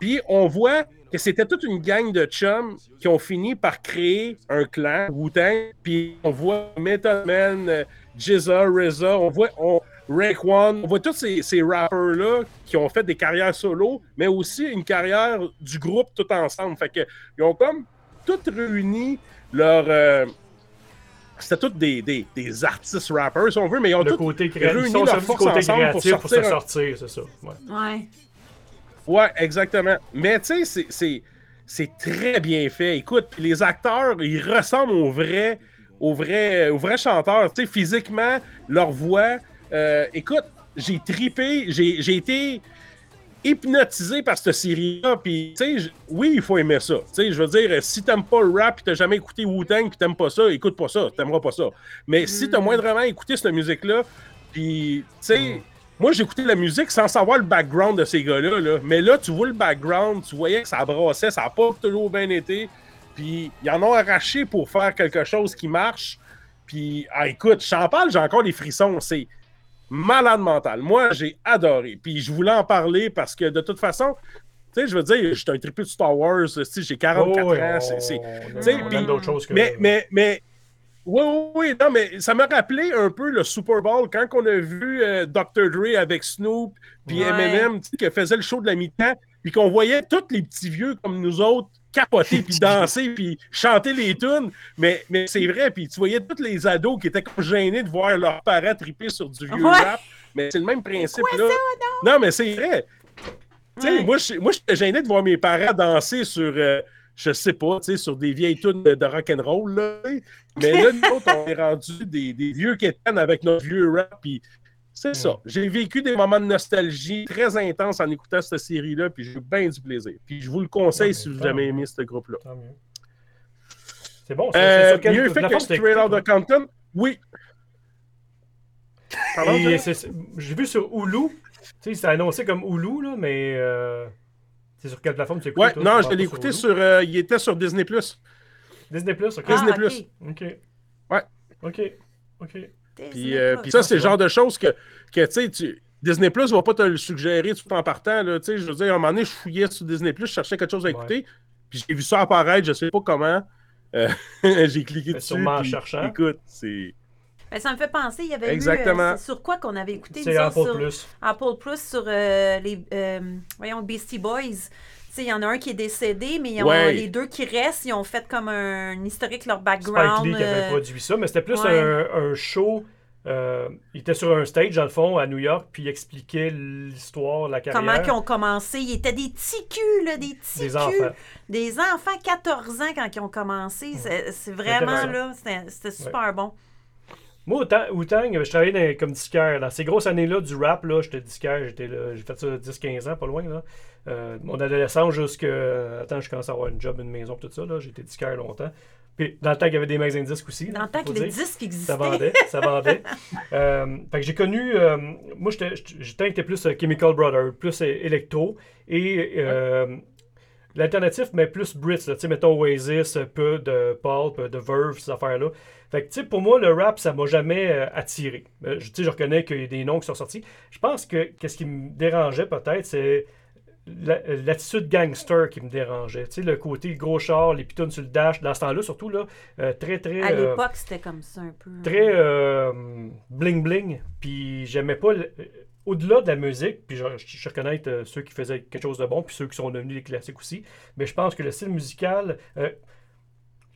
Puis on voit que c'était toute une gang de chums qui ont fini par créer un clan, Wu-Tang. Puis on voit Method Man, Jizza, RZA, on voit, on, Raekwon, on voit tous ces, ces rappers-là qui ont fait des carrières solo, mais aussi une carrière du groupe tout ensemble. Fait que ils ont comme tout réuni leur. euh, C'était tous des, des, des artistes rappers, si on veut, mais ils ont Le tous côté créatif. réuni leur force côté ensemble pour créatif pour se sortir un- sortir, c'est ça. Ouais. Ouais. Ouais, exactement. Mais tu sais, c'est- très bien fait. Écoute, les acteurs, ils ressemblent aux vrais, aux vrais, aux vrais chanteurs. Tu sais, physiquement, leur voix. euh, écoute, j'ai tripé, j'ai été hypnotisé par cette série-là. Puis, tu sais, oui, il faut aimer ça. Tu sais, je veux dire, si t'aimes pas le rap, puis t'as jamais écouté Wu-Tang, puis t'aimes pas ça, écoute pas ça, t'aimeras pas ça. Mais si t'as moindrement écouté cette musique-là, puis, tu sais, moi, j'écoutais la musique sans savoir le background de ces gars-là. là. Mais là, tu vois le background, tu voyais que ça brassait, ça n'a pas toujours bien été. Puis, ils en ont arraché pour faire quelque chose qui marche. Puis, ah, écoute, j'en parle, j'ai encore des frissons. C'est malade mental. Moi, j'ai adoré. Puis, je voulais en parler parce que, de toute façon, tu sais, je veux dire, j'étais un triple de Star Wars, j'ai 44 Oh, ouais, ans. c'est- c'est- on- tu sais, on puis- aime d'autres choses que. mais, mais, mais, oui, oui, oui, non, mais ça m'a rappelé un peu le Super Bowl quand on a vu euh, Dr. Dre avec Snoop, puis Ouais. Eminem, tu sais, qui faisait le show de la mi-temps, puis qu'on voyait tous les petits vieux comme nous autres capoter, puis danser, puis chanter les tunes. Mais, mais c'est vrai, puis tu voyais tous les ados qui étaient comme gênés de voir leurs parents triper sur du vieux Ouais. rap. Mais c'est le même principe, là. non? mais c'est vrai. Tu sais, Ouais. moi, j'étais gêné de voir mes parents danser sur, euh, je sais pas, tu sais, sur des vieilles tunes de, de rock'n'roll, là. Mais là, nous autres, on est rendus des, des vieux quétaines avec notre vieux rap, puis c'est ça. J'ai vécu des moments de nostalgie très intenses en écoutant cette série-là, puis j'ai eu bien du plaisir. Puis je vous le conseille Ouais, si vous avez aimé ce groupe-là. C'est bon. c'est- c'est Euh, quelle mieux fait que Straight Outta? Compton, oui. Pardon, Et Jeff? c'est- c'est- J'ai vu sur Hulu. Tu sais, c'est annoncé comme Hulu, là, mais. euh, C'est sur quelle plateforme tu écoutes Ouais, non, je l'ai écouté sur. euh, il était sur Disney. Disney Plus, ok. Ah, Disney+. ok. Ok. Ouais. Ok. Ok. Disney Puis, euh, Plus. puis ça, c'est le genre de choses que, que tu sais, tu- Disney Plus va pas te le suggérer tout en partant. Là, tu sais, je veux dire, à un moment donné, je fouillais sur Disney Plus, je cherchais quelque chose à écouter, puis j'ai vu ça apparaître, je sais pas comment. Euh, j'ai cliqué Ben, dessus. sûrement en puis, cherchant. Écoute, c'est. Ben, ça me fait penser, il y avait Exactement. eu. euh, sur quoi qu'on avait écouté C'est Apple sur Plus. Apple Plus sur euh, les euh, voyons Beastie Boys. Tu sais, il y en a un qui est décédé, mais ils ont- Ouais. les deux qui restent, ils ont fait comme un historique leur Spike background. Lee qui avait produit ça, mais c'était plus ouais. un, un show. euh, il était sur un stage, dans le fond, à New York, puis il expliquait l'histoire, la carrière comment ils ont commencé. Ils étaient des petits culs, là, des petits des culs. enfants. Des enfants, 14 ans quand ils ont commencé. C'est- C'est vraiment, là, c'était c'était super bon. Moi, Wu-Tang, Wu-Tang, je travaillais dans- comme disquaire. Dans ces grosses années-là du rap, là, j'étais disquaire. J'étais là- J'ai fait ça 10-15 ans, pas loin. Là. Euh, mon adolescence jusqu'à... Attends, je commence à avoir une job, une maison, tout ça. là. J'étais disquaire longtemps. Puis dans le temps qu'il y avait des magasins de disques aussi. Dans là, le temps que les disques existaient. Ça vendait, ça vendait. Euh, fait que j'ai connu, euh, moi j'étais, j'étais plus euh, Chemical Brother, plus euh, électro et euh, l'alternatif, mais plus Brits, là, tu sais, mettons Oasis, euh, peu de Pulp, euh, de Verve, ces affaires-là. Fait que, tu sais, pour moi, le rap, ça m'a jamais euh, attiré. Euh, je- Tu sais, je reconnais qu'il y a des noms qui sont sortis. Je pense que qu'est-ce qui me dérangeait peut-être, c'est la- l'attitude gangster qui me dérangeait. Tu sais, le côté gros char, les pitons sur le dash, dans ce temps-là, surtout, là, euh, très, très... À euh, l'époque, c'était comme ça un peu. très euh, bling bling. Puis j'aimais pas. le- Au-delà de la musique, puis je, je, je reconnais euh, ceux qui faisaient quelque chose de bon, puis ceux qui sont devenus des classiques aussi. Mais je pense que le style musical. euh,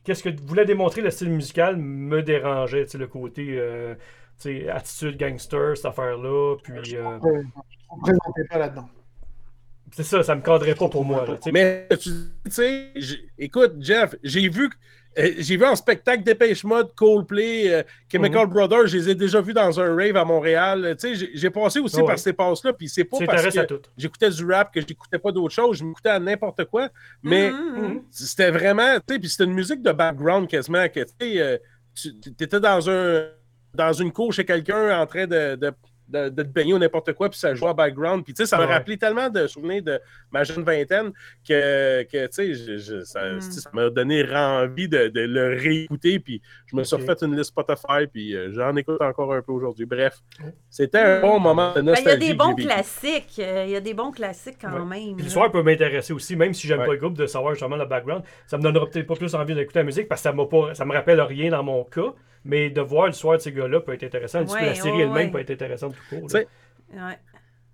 Qu'est-ce que voulait démontrer le style musical me dérangeait, tu sais, le côté euh, attitude gangster, cette affaire-là. Puis euh, je ne représentais pas là-dedans. c'est ça, ça me cadrait pas pour moi. là, tu sais. Mais tu sais, écoute, Jeff, j'ai vu. Euh, J'ai vu en spectacle Dépêche Mode, Coldplay, euh, Chemical Mhm. Brothers, je les ai déjà vus dans un rave à Montréal. Sais, j'ai- passé aussi ouais. par ces passes-là, puis c'est pas parce que j'écoutais du rap que j'écoutais pas d'autres choses, je m'écoutais à n'importe quoi, mais Mhm, mhm. c'était vraiment, tu sais, puis c'était une musique de background quasiment, que tu euh, tu étais dans un dans une cour chez quelqu'un en train de, de, de- de te baigner ou n'importe quoi, puis ça jouait en background, puis tu sais, ça m'a Ouais. rappelé tellement de souvenirs de ma jeune vingtaine que, que tu sais, je- je- ça Mm. sais, ça m'a donné envie de, de le réécouter, puis je me suis refait une liste Spotify, puis euh, j'en écoute encore un peu aujourd'hui. Bref, c'était un bon moment de Ben, nostalgie. il y a des bons classiques. euh, Il y a des bons classiques quand Ouais. même. Puis l'histoire peut m'intéresser aussi, même si j'aime Ouais. pas le groupe, de savoir justement le background. Ça me donnera peut-être pas plus envie d'écouter la musique parce que ça m'a pas, ça me rappelle rien dans mon cas. Mais de voir l'histoire de ces gars-là peut être intéressant. Ouais, la série ouais, elle-même ouais. peut être intéressante tout court. Tu sais, là. Ouais. Tu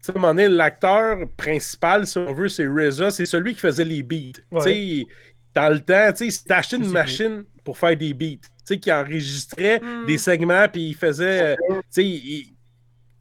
sais, à un moment donné, l'acteur principal, si on veut, c'est RZA, c'est celui qui faisait les beats. Ouais. Tu sais, dans le temps, tu sais, il s'était acheté une machine pour faire des beats. Tu sais, qui enregistrait Mm. des segments, puis il faisait. euh, tu sais, il, il-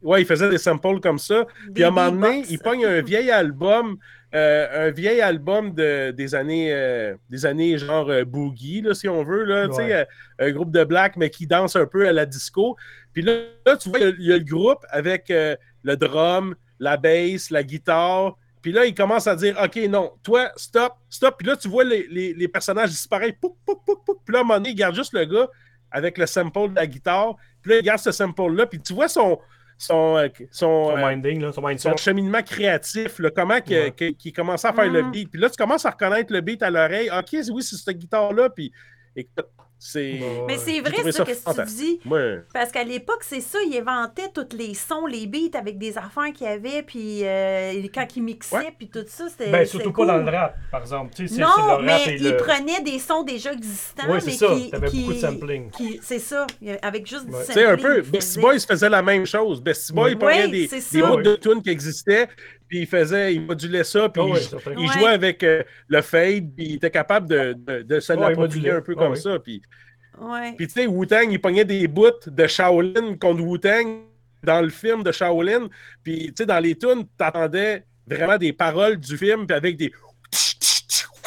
ouais, il faisait des samples comme ça. Puis à un moment donné, il pogne un vieil album, euh, un vieil album de, des années, euh, des années genre euh, boogie, là, si on veut, là, tu sais, Ouais. un groupe de black, mais qui danse un peu à la disco. Puis là, là, tu vois, il y a- il y, a le groupe avec le drum, la bass, la guitare. Puis là, il commence à dire OK, non, toi, stop, stop. Puis là, tu vois les, les- les personnages disparaître. Pouc. Puis là, à un moment donné, il garde juste le gars avec le sample de la guitare. Puis là, il garde ce sample-là. Puis tu vois son, son, euh, son, Son euh, minding, là, son mindset. son cheminement créatif, là, comment que- Ouais. qu'il commençait à faire le Mhm. beat. Puis là, tu commences à reconnaître le beat à l'oreille. OK, oui, c'est cette guitare-là. Puis écoute. Mais c'est vrai, ça, ça que tu dis. Parce qu'à l'époque, c'est ça, il inventait tous les sons, les beats avec des affaires qu'il y avait, puis euh, quand il mixait, Ouais. puis tout ça, c'était. Ben, c'était surtout cool. pas dans le rap, par exemple. Tu sais, c'est- c'est Non, le rap mais et il le- prenait des sons déjà existants, mais c'est ça. qui. T'avais qui- beaucoup de sampling. qui- C'est ça, avec juste du Ouais. Tu sais, un peu, faisait. Boys faisait la même chose. Bestie Boy, Oui. prenait Oui, des, c'est des bouts de tunes qui existaient, puis il faisait, il modulait ça, puis Ah il, certain. il Ouais. jouait avec euh, le fade, puis il était capable de, de, de se il l'approprier un peu comme ça. Puis, Ouais. puis tu sais, Wu-Tang, il pognait des bouts de Shaolin contre Wu-Tang dans le film de Shaolin, puis tu sais, dans les tunes, t'entendais vraiment des paroles du film, puis avec des...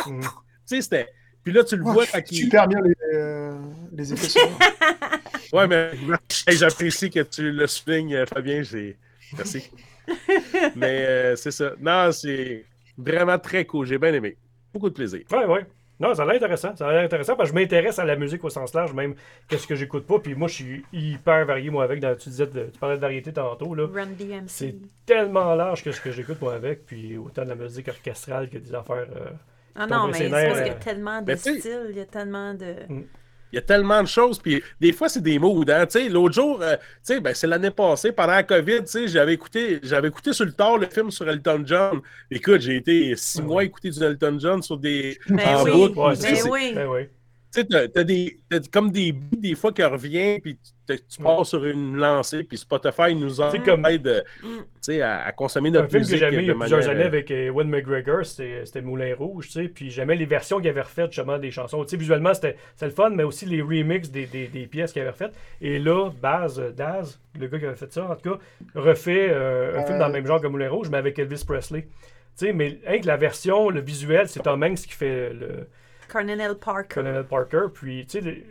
Mm. Tu sais, c'était... Puis là, tu le Ouais, vois il... super bien les, euh, les effets sonores. Ouais, mais j'apprécie que tu le soulignes, euh, Fabien. J'ai... Merci. mais euh, c'est ça. Non, c'est vraiment très cool. J'ai bien aimé. Beaucoup de plaisir. Ouais, ouais. Non, ça a l'air intéressant. Ça a l'air intéressant parce que je m'intéresse à la musique au sens large, même qu'est-ce que j'écoute pas. Puis moi, je suis hyper varié, moi, avec. Dans, tu disais, de- tu parlais de variété tantôt, là. Run DMC. C'est tellement large que ce que j'écoute, moi, avec. Puis autant de la musique orchestrale que des affaires. euh, Ah non, mais c'est parce qu'il y a euh, tellement de ben, styles, il y a tellement de. Il y a tellement de choses. Puis des fois, c'est des moods. Hein? Tu sais, L'autre jour, euh, tu sais, ben, c'est l'année passée, pendant la COVID, tu sais, j'avais écouté, j'avais écouté sur le tard le film sur Elton John. Écoute, j'ai été six mois à écouter du Elton John sur des. Ben en oui, boucle, ben oui. Ben oui. Tu sais, t'as, des, t'as comme des des fois qui reviennent, puis tu, pars sur une lancée, puis Spotify nous en C'est comme- aide euh, sais, à, à consommer Un notre film que musique. j'aimais il y a plusieurs manière, années euh, avec euh, Ewan McGregor, c'était Moulin Rouge, tu sais. Puis j'aimais les versions qu'il avait refaites, justement, des chansons. Tu sais, visuellement, c'était le fun, mais aussi les remixes des, des, des pièces qu'il avait refaites. Et là, Baz, Daz, le gars qui avait fait ça, en tout cas, refait euh, un Euh. film dans le même genre que Moulin Rouge, mais avec Elvis Presley. Tu sais, mais que la version, le visuel, c'est Tom Hanks qui fait le Colonel Parker. Colonel Parker. Puis, tu sais,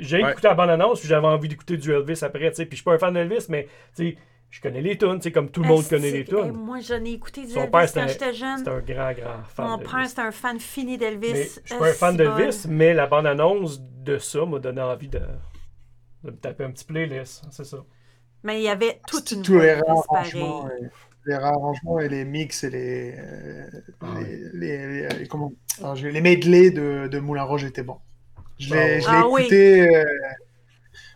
j'ai Ouais. écouté la bande-annonce, puis j'avais envie d'écouter du Elvis après, tu sais. Puis je suis pas un fan d'Elvis, mais, tu sais, je connais les tunes, tu sais, comme tout le monde connaît les tunes. moi, j'en ai écouté du Son Elvis père, quand c'était- j'étais jeune. C'est un grand, grand fan Mon père, c'était un fan fini d'Elvis. Je suis pas un fan d'Elvis, mais la bande-annonce de ça m'a donné envie de, de me taper un petit playlist, c'est ça. Mais il y avait toute une voix réarrangements, pareille. et- les réarrangements et les mix et les, euh, Ah les, les- les- les- comment alors, les medley de, de Moulin Rouge étaient bons. Je l'ai l'ai Ah oui. écouté euh,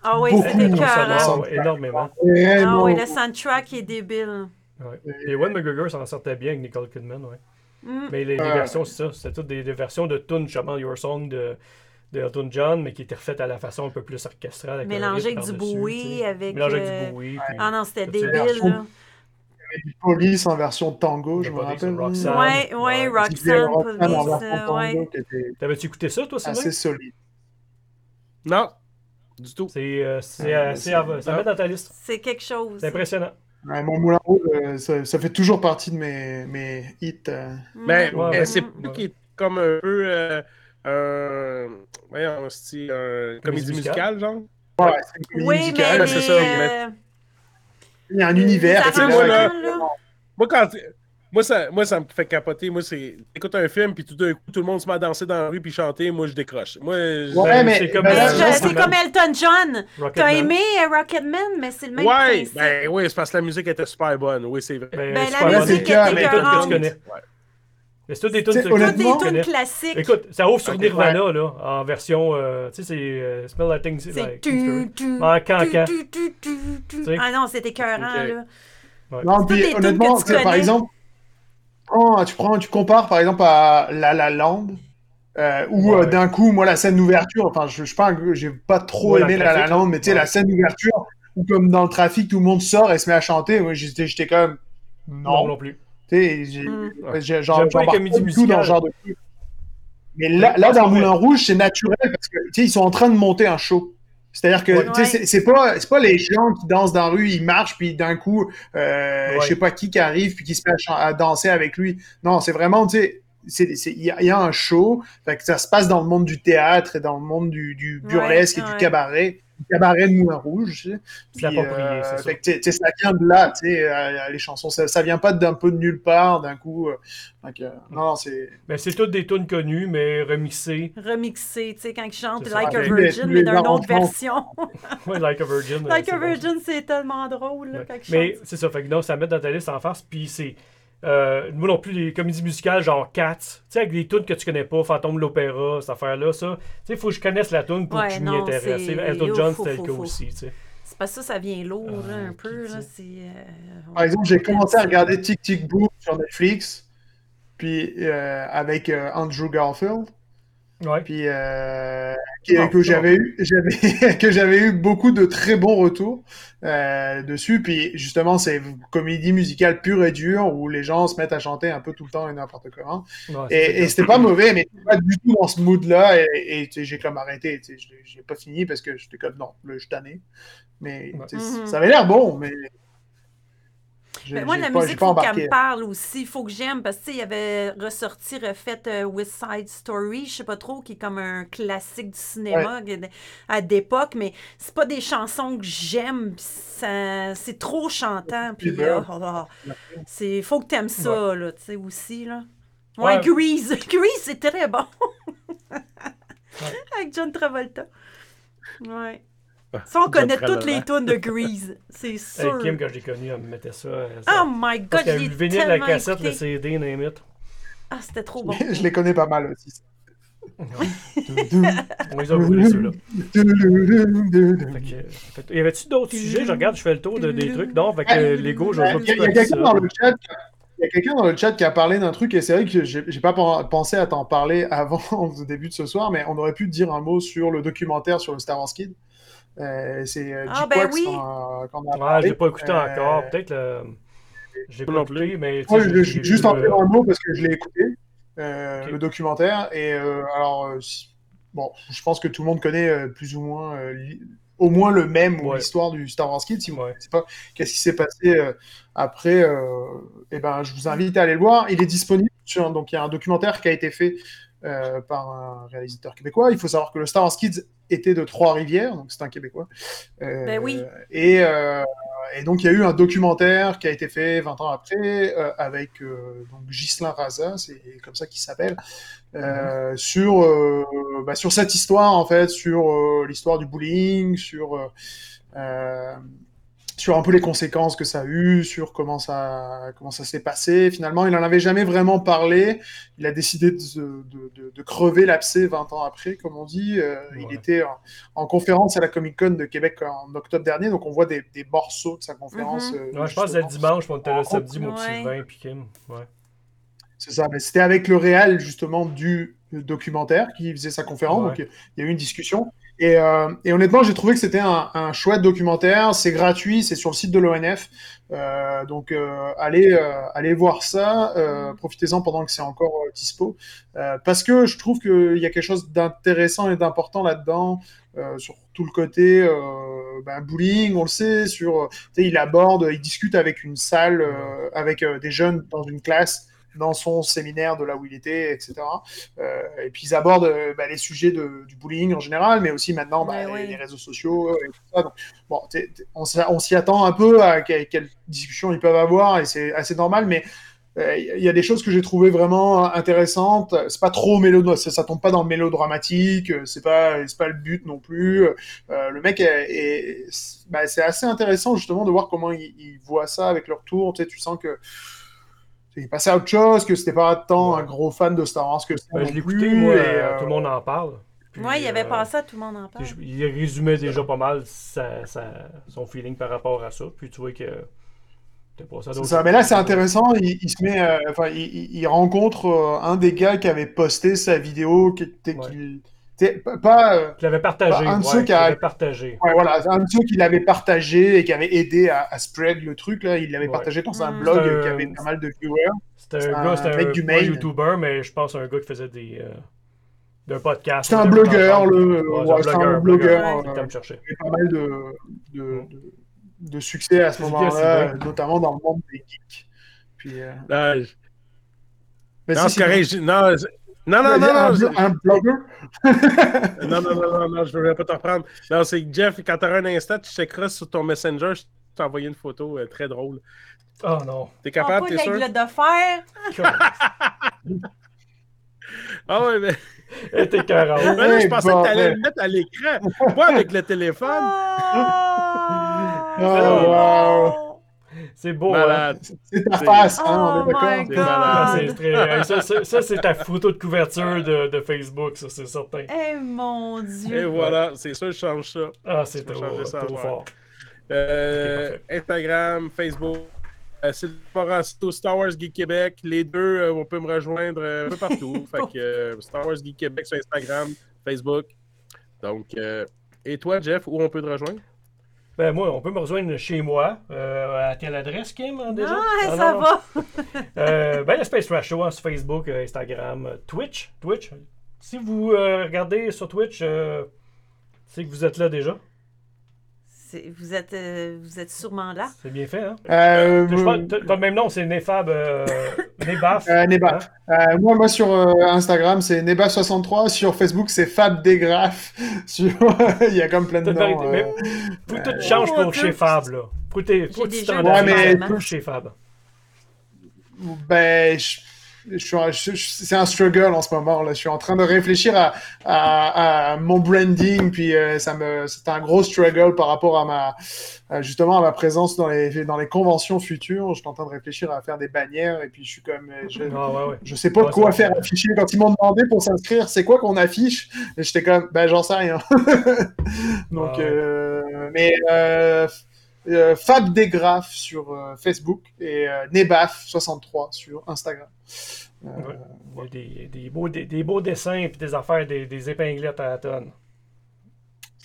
Ah oui, sonore énormément. Ah oui, le soundtrack est débile. Ouais. Et Ewan McGregor s'en sortait bien avec Nicole Kidman, ouais. Mm. Mais les, les Ouais. versions, c'est ça. C'était toutes des, des versions de tunes, justement, Your Song de, de Elton John, mais qui étaient refaites à la façon un peu plus orchestrale. Avec un Mélangé rythme avec du Bowie, avec, Mélangé euh, avec du Bowie. Ah non, c'était débile, là. Du Police en version tango, je me rappelle. Ouais, ouais, Ouais. Roxanne, Police, euh, T'avais-tu écouté ça, toi, Sylvain? assez solide. Non, du tout. C'est, euh, c'est, euh, c'est à- ça met dans ta liste. C'est quelque chose. C'est impressionnant. Ouais, mon Moulin Rouge, euh, ça, ça fait toujours partie de mes, mes hits. euh. Mais, Ouais, mais ouais. c'est Mm. pas qui est comme un peu euh, un, voyons, c'est un comédie musicale? musicale, genre. Ouais, c'est une comédie Oui, musicale. mais c'est ça, mais- Il y a un univers. moi, là, quand. Moi ça, moi, ça me fait capoter. Moi, c'est. Écoute un film, puis tout d'un coup, tout le monde se met à danser dans la rue, puis chanter. Moi, je décroche. Moi, je- Ouais, Ben, mais, c'est comme, mais euh, je- c'est comme Elton John. T'as aimé euh, Rocketman, mais c'est le même Ouais, principe. ben oui, c'est parce que la musique était super bonne. Oui, c'est vrai. Ben, Ben, la bonne. musique C'est était toutes des Mais c'est toutes des tunes honnêtement, classiques. Écoute, ça ouvre sur Ok, Nirvana, là, en version, euh, tu sais, c'est euh, Smell Like Teen C'est like tu, tu, En cancan. tu, tu, tu, tu. sais? Ah non, c'était écœurant, là. Non, puis honnêtement, que tu par exemple, oh, tu, prends, tu compares par exemple à La La Land, Euh, où Ouais. euh, d'un coup, moi, la scène d'ouverture, enfin, je, je sais pas, j'ai pas trop Ouais, aimé la La Land, mais tu sais, ouais. la scène d'ouverture, où comme dans le trafic, tout le monde sort et se met à chanter, moi, j'étais j'étais comme, Non, non, non plus. Tu sais, j'ai- Mm. j'ai- genre, pas tout dans ce genre de truc. Mais là, Ouais, là dans. Moulin Rouge, c'est naturel parce que, tu sais, ils sont en train de monter un show. C'est-à-dire que, Ouais. tu sais, c'est- pas, c'est pas les gens qui dansent dans la rue, ils marchent, puis d'un coup, euh, Ouais. je sais pas qui qui arrive, puis qui se met à, danser avec lui. Non, c'est vraiment, tu sais, c'est- c'est- il y, a- il y a un show, fait que ça se passe dans le monde du théâtre et dans le monde du, du burlesque et ouais. du cabaret. Cabaret de Moulin Rouge, tu sais. C'est Puis, approprié, euh, c'est ça. ça vient de là, tu sais, euh, les chansons. Ça, ça vient pas d'un peu de nulle part, d'un coup. euh, donc, euh, non, non, c'est. Mais c'est toutes des tunes connues, mais remixées. Remixé, tu sais, quand ils chantent. Like a Virgin, mais d'une autre version. Ouais, Like a Virgin. like a. Virgin, c'est tellement drôle, là, Ouais. quand ils Mais c'est ça, fait que non, ça met dans ta liste en face, puis c'est. Euh, moi non plus, les comédies musicales genre Cats, tu sais, avec des tunes que tu connais pas, Fantôme de l'Opéra, cette affaire-là, ça. Tu sais, il faut que je connaisse la tune pour Ouais, que je m'y intéresse. c'est- Elton John, c'était le cas aussi, tu sais. C'est parce que ça, ça vient lourd, là, Euh, un peu, là, euh, Par exemple, j'ai commencé à regarder Tic Tic Boom sur Netflix, puis euh, avec euh, Andrew Garfield, Ouais. puis euh, que, Non, que non. j'avais eu, j'avais, que j'avais eu beaucoup de très bons retours euh, dessus. Puis justement, c'est une comédie musicale pure et dure où les gens se mettent à chanter un peu tout le temps et n'importe comment. Ouais, Et, c'était pas mauvais, mais pas du tout dans ce mood-là. Et, et, tu sais, j'ai comme arrêté. j'ai pas fini parce que j'étais comme non, là, je tanné. Mais Ouais. tu sais, Mhm. ça avait l'air bon, mais. Mais moi, j'ai la pas- musique, pas faut qu'elle me parle aussi. Il faut que j'aime parce que, tu il y avait ressorti, refait euh, West Side Story, je sais pas trop, qui est comme un classique du cinéma à d'époque, mais c'est pas des chansons que j'aime. C'est trop chantant. Puis, ah, ah. c'est faut que t'aimes ça, là, tu sais, aussi, là. Ouais, Ouais. Grease. Grease, c'est très bon. Avec John Travolta. Ouais. Ça, on connaît toutes les tunes de Grease. C'est Hey, sûr. Kim, quand j'ai connu, elle me mettait ça. ça- Oh my god, l'ai le vinyle, la tellement cassette, écouté. le CD, name it. Ah, c'était trop bon. je les connais pas mal aussi. On les a volés, ceux-là. Que, euh, y avait-tu d'autres sujets? Je regarde, je fais le tour de, des trucs. Non, fait que euh, Lego, je Il y a, vois il y a quelqu'un dans le chat. qui- Il y a quelqu'un dans le chat qui a parlé d'un truc et c'est vrai que j'ai j'ai pas pen- pensé à t'en parler avant au début de ce soir, mais on aurait pu dire un mot sur le documentaire sur le Star Wars Kid. Euh, c'est euh, Ah, ben oui. qu'on a je l'ai pas écouté Euh, encore. Peut-être le. Je l'ai pas non écouté, mais. Moi, je juste en dire un mot parce que je l'ai écouté, euh, le documentaire. Et euh, alors, si- bon, je pense que tout le monde connaît euh, plus ou moins, euh, li- au moins le même ou Ouais. l'histoire du Star Wars Kid. Si vous ne connaissez pas qu'est-ce qui s'est passé euh, après, euh, eh ben, je vous invite à aller le voir. Il est disponible sur. Donc, il y a un documentaire qui a été fait euh, par un réalisateur québécois. Il faut savoir que le Star Wars Kids était de Trois-Rivières, donc c'est un Québécois. Euh, Ben oui. Et, euh, et donc, il y a eu un documentaire qui a été fait 20 ans après euh, avec euh, donc Ghislain Raza, c'est comme ça qu'il s'appelle, euh, sur, euh, bah, sur cette histoire, en fait, sur l'histoire du bullying, sur, euh, euh, sur un peu les conséquences que ça a eu, sur comment ça, comment ça s'est passé. Finalement, il n'en avait jamais vraiment parlé. Il a décidé de, de, de, de crever l'abcès 20 ans après, comme on dit. Euh, Ouais. Il était en, en conférence à la Comic Con de Québec en octobre dernier, donc on voit des, des morceaux de sa conférence. Euh, Ouais, je pense que le dimanche, on était là samedi, puis Sylvain, puis Kim. Ouais. C'est ça, mais c'était avec le réal justement du documentaire qui faisait sa conférence, Ouais. donc il y a eu une discussion. Et, euh, et honnêtement, j'ai trouvé que c'était un, un chouette documentaire, c'est gratuit, c'est sur le site de l'ONF, euh, donc euh, allez, euh, allez voir ça, euh, profitez-en pendant que c'est encore euh, dispo, parce que je trouve qu'il y a quelque chose d'intéressant et d'important là-dedans, sur tout le côté ben, bullying, on le sait, sur, il aborde, il discute avec une salle, avec des jeunes dans une classe, dans son séminaire de là où il était, etc. Euh, et puis ils abordent euh, bah, les sujets de- du bullying en général, mais aussi maintenant bah, les, réseaux sociaux et tout ça. Donc, bon, on s'y on s'y attend un peu à que- quelles discussions ils peuvent avoir et c'est assez normal, mais euh, il y a des choses que j'ai trouvées vraiment intéressantes. C'est pas trop mélodramatique, ça, ça tombe pas dans le mélodramatique, euh, c'est pas, pas le but non plus. Euh, le mec bah, c'est assez intéressant justement de voir comment il, il voit ça avec leur tour. Tu sais, tu sens que il est passé à autre chose, que c'était pas tant Ouais. un gros fan de Star Wars que ça. Ben, je moi, et, euh, euh, tout le monde en parle. Puis, Ouais, il y avait euh, passé à tout le monde en parle. je- Il résumait déjà pas mal sa- sa- son feeling par rapport à ça. Puis tu vois que ça. choses. Mais là, c'est intéressant. Il, il se met, euh, enfin, il, rencontre euh, un des gars qui avait posté sa vidéo, qui était, Ouais. qui- t'es- pas- pas, euh, Je l'avais partagé. Un de ouais, ceux qui a- partagé. ouais, voilà, un de ceux qui l'avait partagé et qui avait aidé à, à spread le truc là. Il l'avait Ouais. partagé dans un Mm. blog C'est un- qui avait pas mal de viewers. C'était un un gars, c'était mec un, du pas. YouTuber, mais je pense un gars qui faisait des. euh, d'un podcast. C'était un blogueur, le- un blogueur, euh. Il y a pas mal de, de, de, de succès à ce moment-là, notamment dans le monde des geeks. Puis, euh, Non, je- mais non, si, c'est correct. Non, non, non, non, non, je- non, non, non, non, non, je ne veux pas t'en reprendre. Non, c'est que Jeff, quand tu auras un instant, tu checkeras sur ton Messenger, je t'ai envoyé une photo euh, très drôle. Oh non. T'es Oh, capable, pas t'es sûr? de fer. Ah ouais, mais, carrée. mais là, je pensais que t'allais le mettre à l'écran, pas avec le téléphone. Ah! Oh, wow. C'est beau, hein? C'est ta face, hein, Oh. C'est très- ça, ça, ça, c'est ta photo de couverture de, de Facebook, ça, c'est certain. Eh mon Et dieu. voilà, c'est sûr, je change ça. Ah, c'est trop, ça fort. Euh, Instagram, Facebook, euh, c'est Morasito, Star Wars Geek Québec. Les deux, euh, on peut me rejoindre euh, un peu partout. fait que euh, Star Wars Geek Québec sur Instagram, Facebook. Donc, euh, et toi, Jeff, où on peut te rejoindre? Ben, moi, on peut me rejoindre chez moi. Euh, à quelle adresse, Kim, hein, déjà? Ah, ça non, non. va. Euh, ben, le Space Trash Show hein, sur Facebook, euh, Instagram, Twitch. Twitch. Si vous regardez sur Twitch, c'est que vous êtes là déjà. Vous êtes, euh, vous êtes sûrement là. C'est bien fait, hein? Euh, le même nom, c'est Nefab. Euh, Nebaf. Euh, Nebaf. Euh, moi, moi, sur euh, Instagram, c'est Nebaf63. Sur Facebook, c'est FabDegraph. Sur... Il y a comme plein de noms. mais euh. changes Oh, pour Dieu. chez Fab, là. Ouais, ailles mais- pour chez Fab. Ben, je, c'est un struggle en ce moment. Là. Je suis en train de réfléchir à, à, à mon branding, puis euh, ça me, c'est un gros struggle par rapport à ma, à justement à ma présence dans les, dans les conventions futures. Je suis en train de réfléchir à faire des bannières, et puis je suis comme, euh, je, Ah, ouais, ouais. je sais pas Ouais, quoi faire afficher. Quand ils m'ont demandé pour s'inscrire, c'est quoi qu'on affiche? J'étais comme, ben j'en sais rien. Donc, Ah euh, mais euh, euh, Fab Desgraphes sur euh, Facebook et euh, Nebaf63 sur Instagram. Euh, Ouais. Des, des, beaux, des, des beaux dessins et des affaires, des, des épinglettes à la tonne.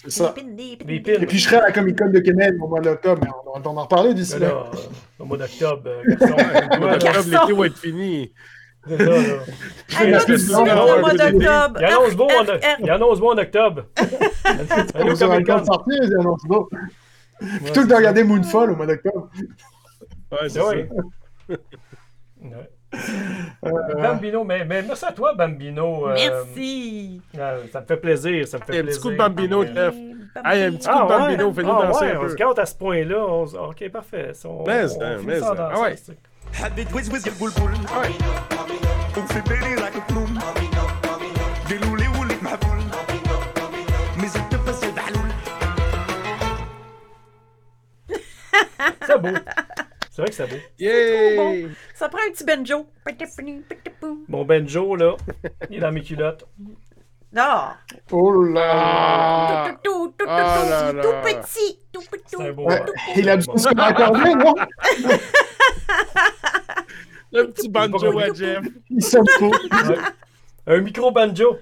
C'est ça. Des Des pins. Et puis je serai à la Comic Con de Québec au mois d'octobre, mais on va en reparler d'ici Là, là. au mois d'octobre, garçon, Au mois d'octobre, l'été va être fini. c'est ça, là. Ouais, mois d'octobre. Il annonce beau en, arc, il annonce beau en octobre. Ils annoncent Plutôt que de regarder Moonfall au mois d'octobre. Ouais, c'est vrai. ouais. Euh, euh, Bambino, mais, mais, merci à toi, Bambino. Euh, merci. Euh, ça me fait plaisir. Ça me fait un plaisir. petit coup de Bambino, Jeff. Hey, un petit ah, coup de ah, Bambino, ouais. venez ah, danser. Ouais, un peu. On à ce point-là. On... Ok, parfait. On, mais on, on mais ça, ah, ouais. Habit whiz whiz boule boule. Ouais. On fait bailer like a plume. Déloulé. C'est beau. C'est vrai que c'est beau. Yay! Ça prend un petit banjo. Mon Benjo, là, il est dans mes culottes. Ah. Oh là Tout, tout, tout, Ah là petit. Tout petit. Beau. Ouais. Il a besoin de se faire accorder, non? Le petit banjo à Jeff. Il sonne trop. Ouais. Un micro banjo.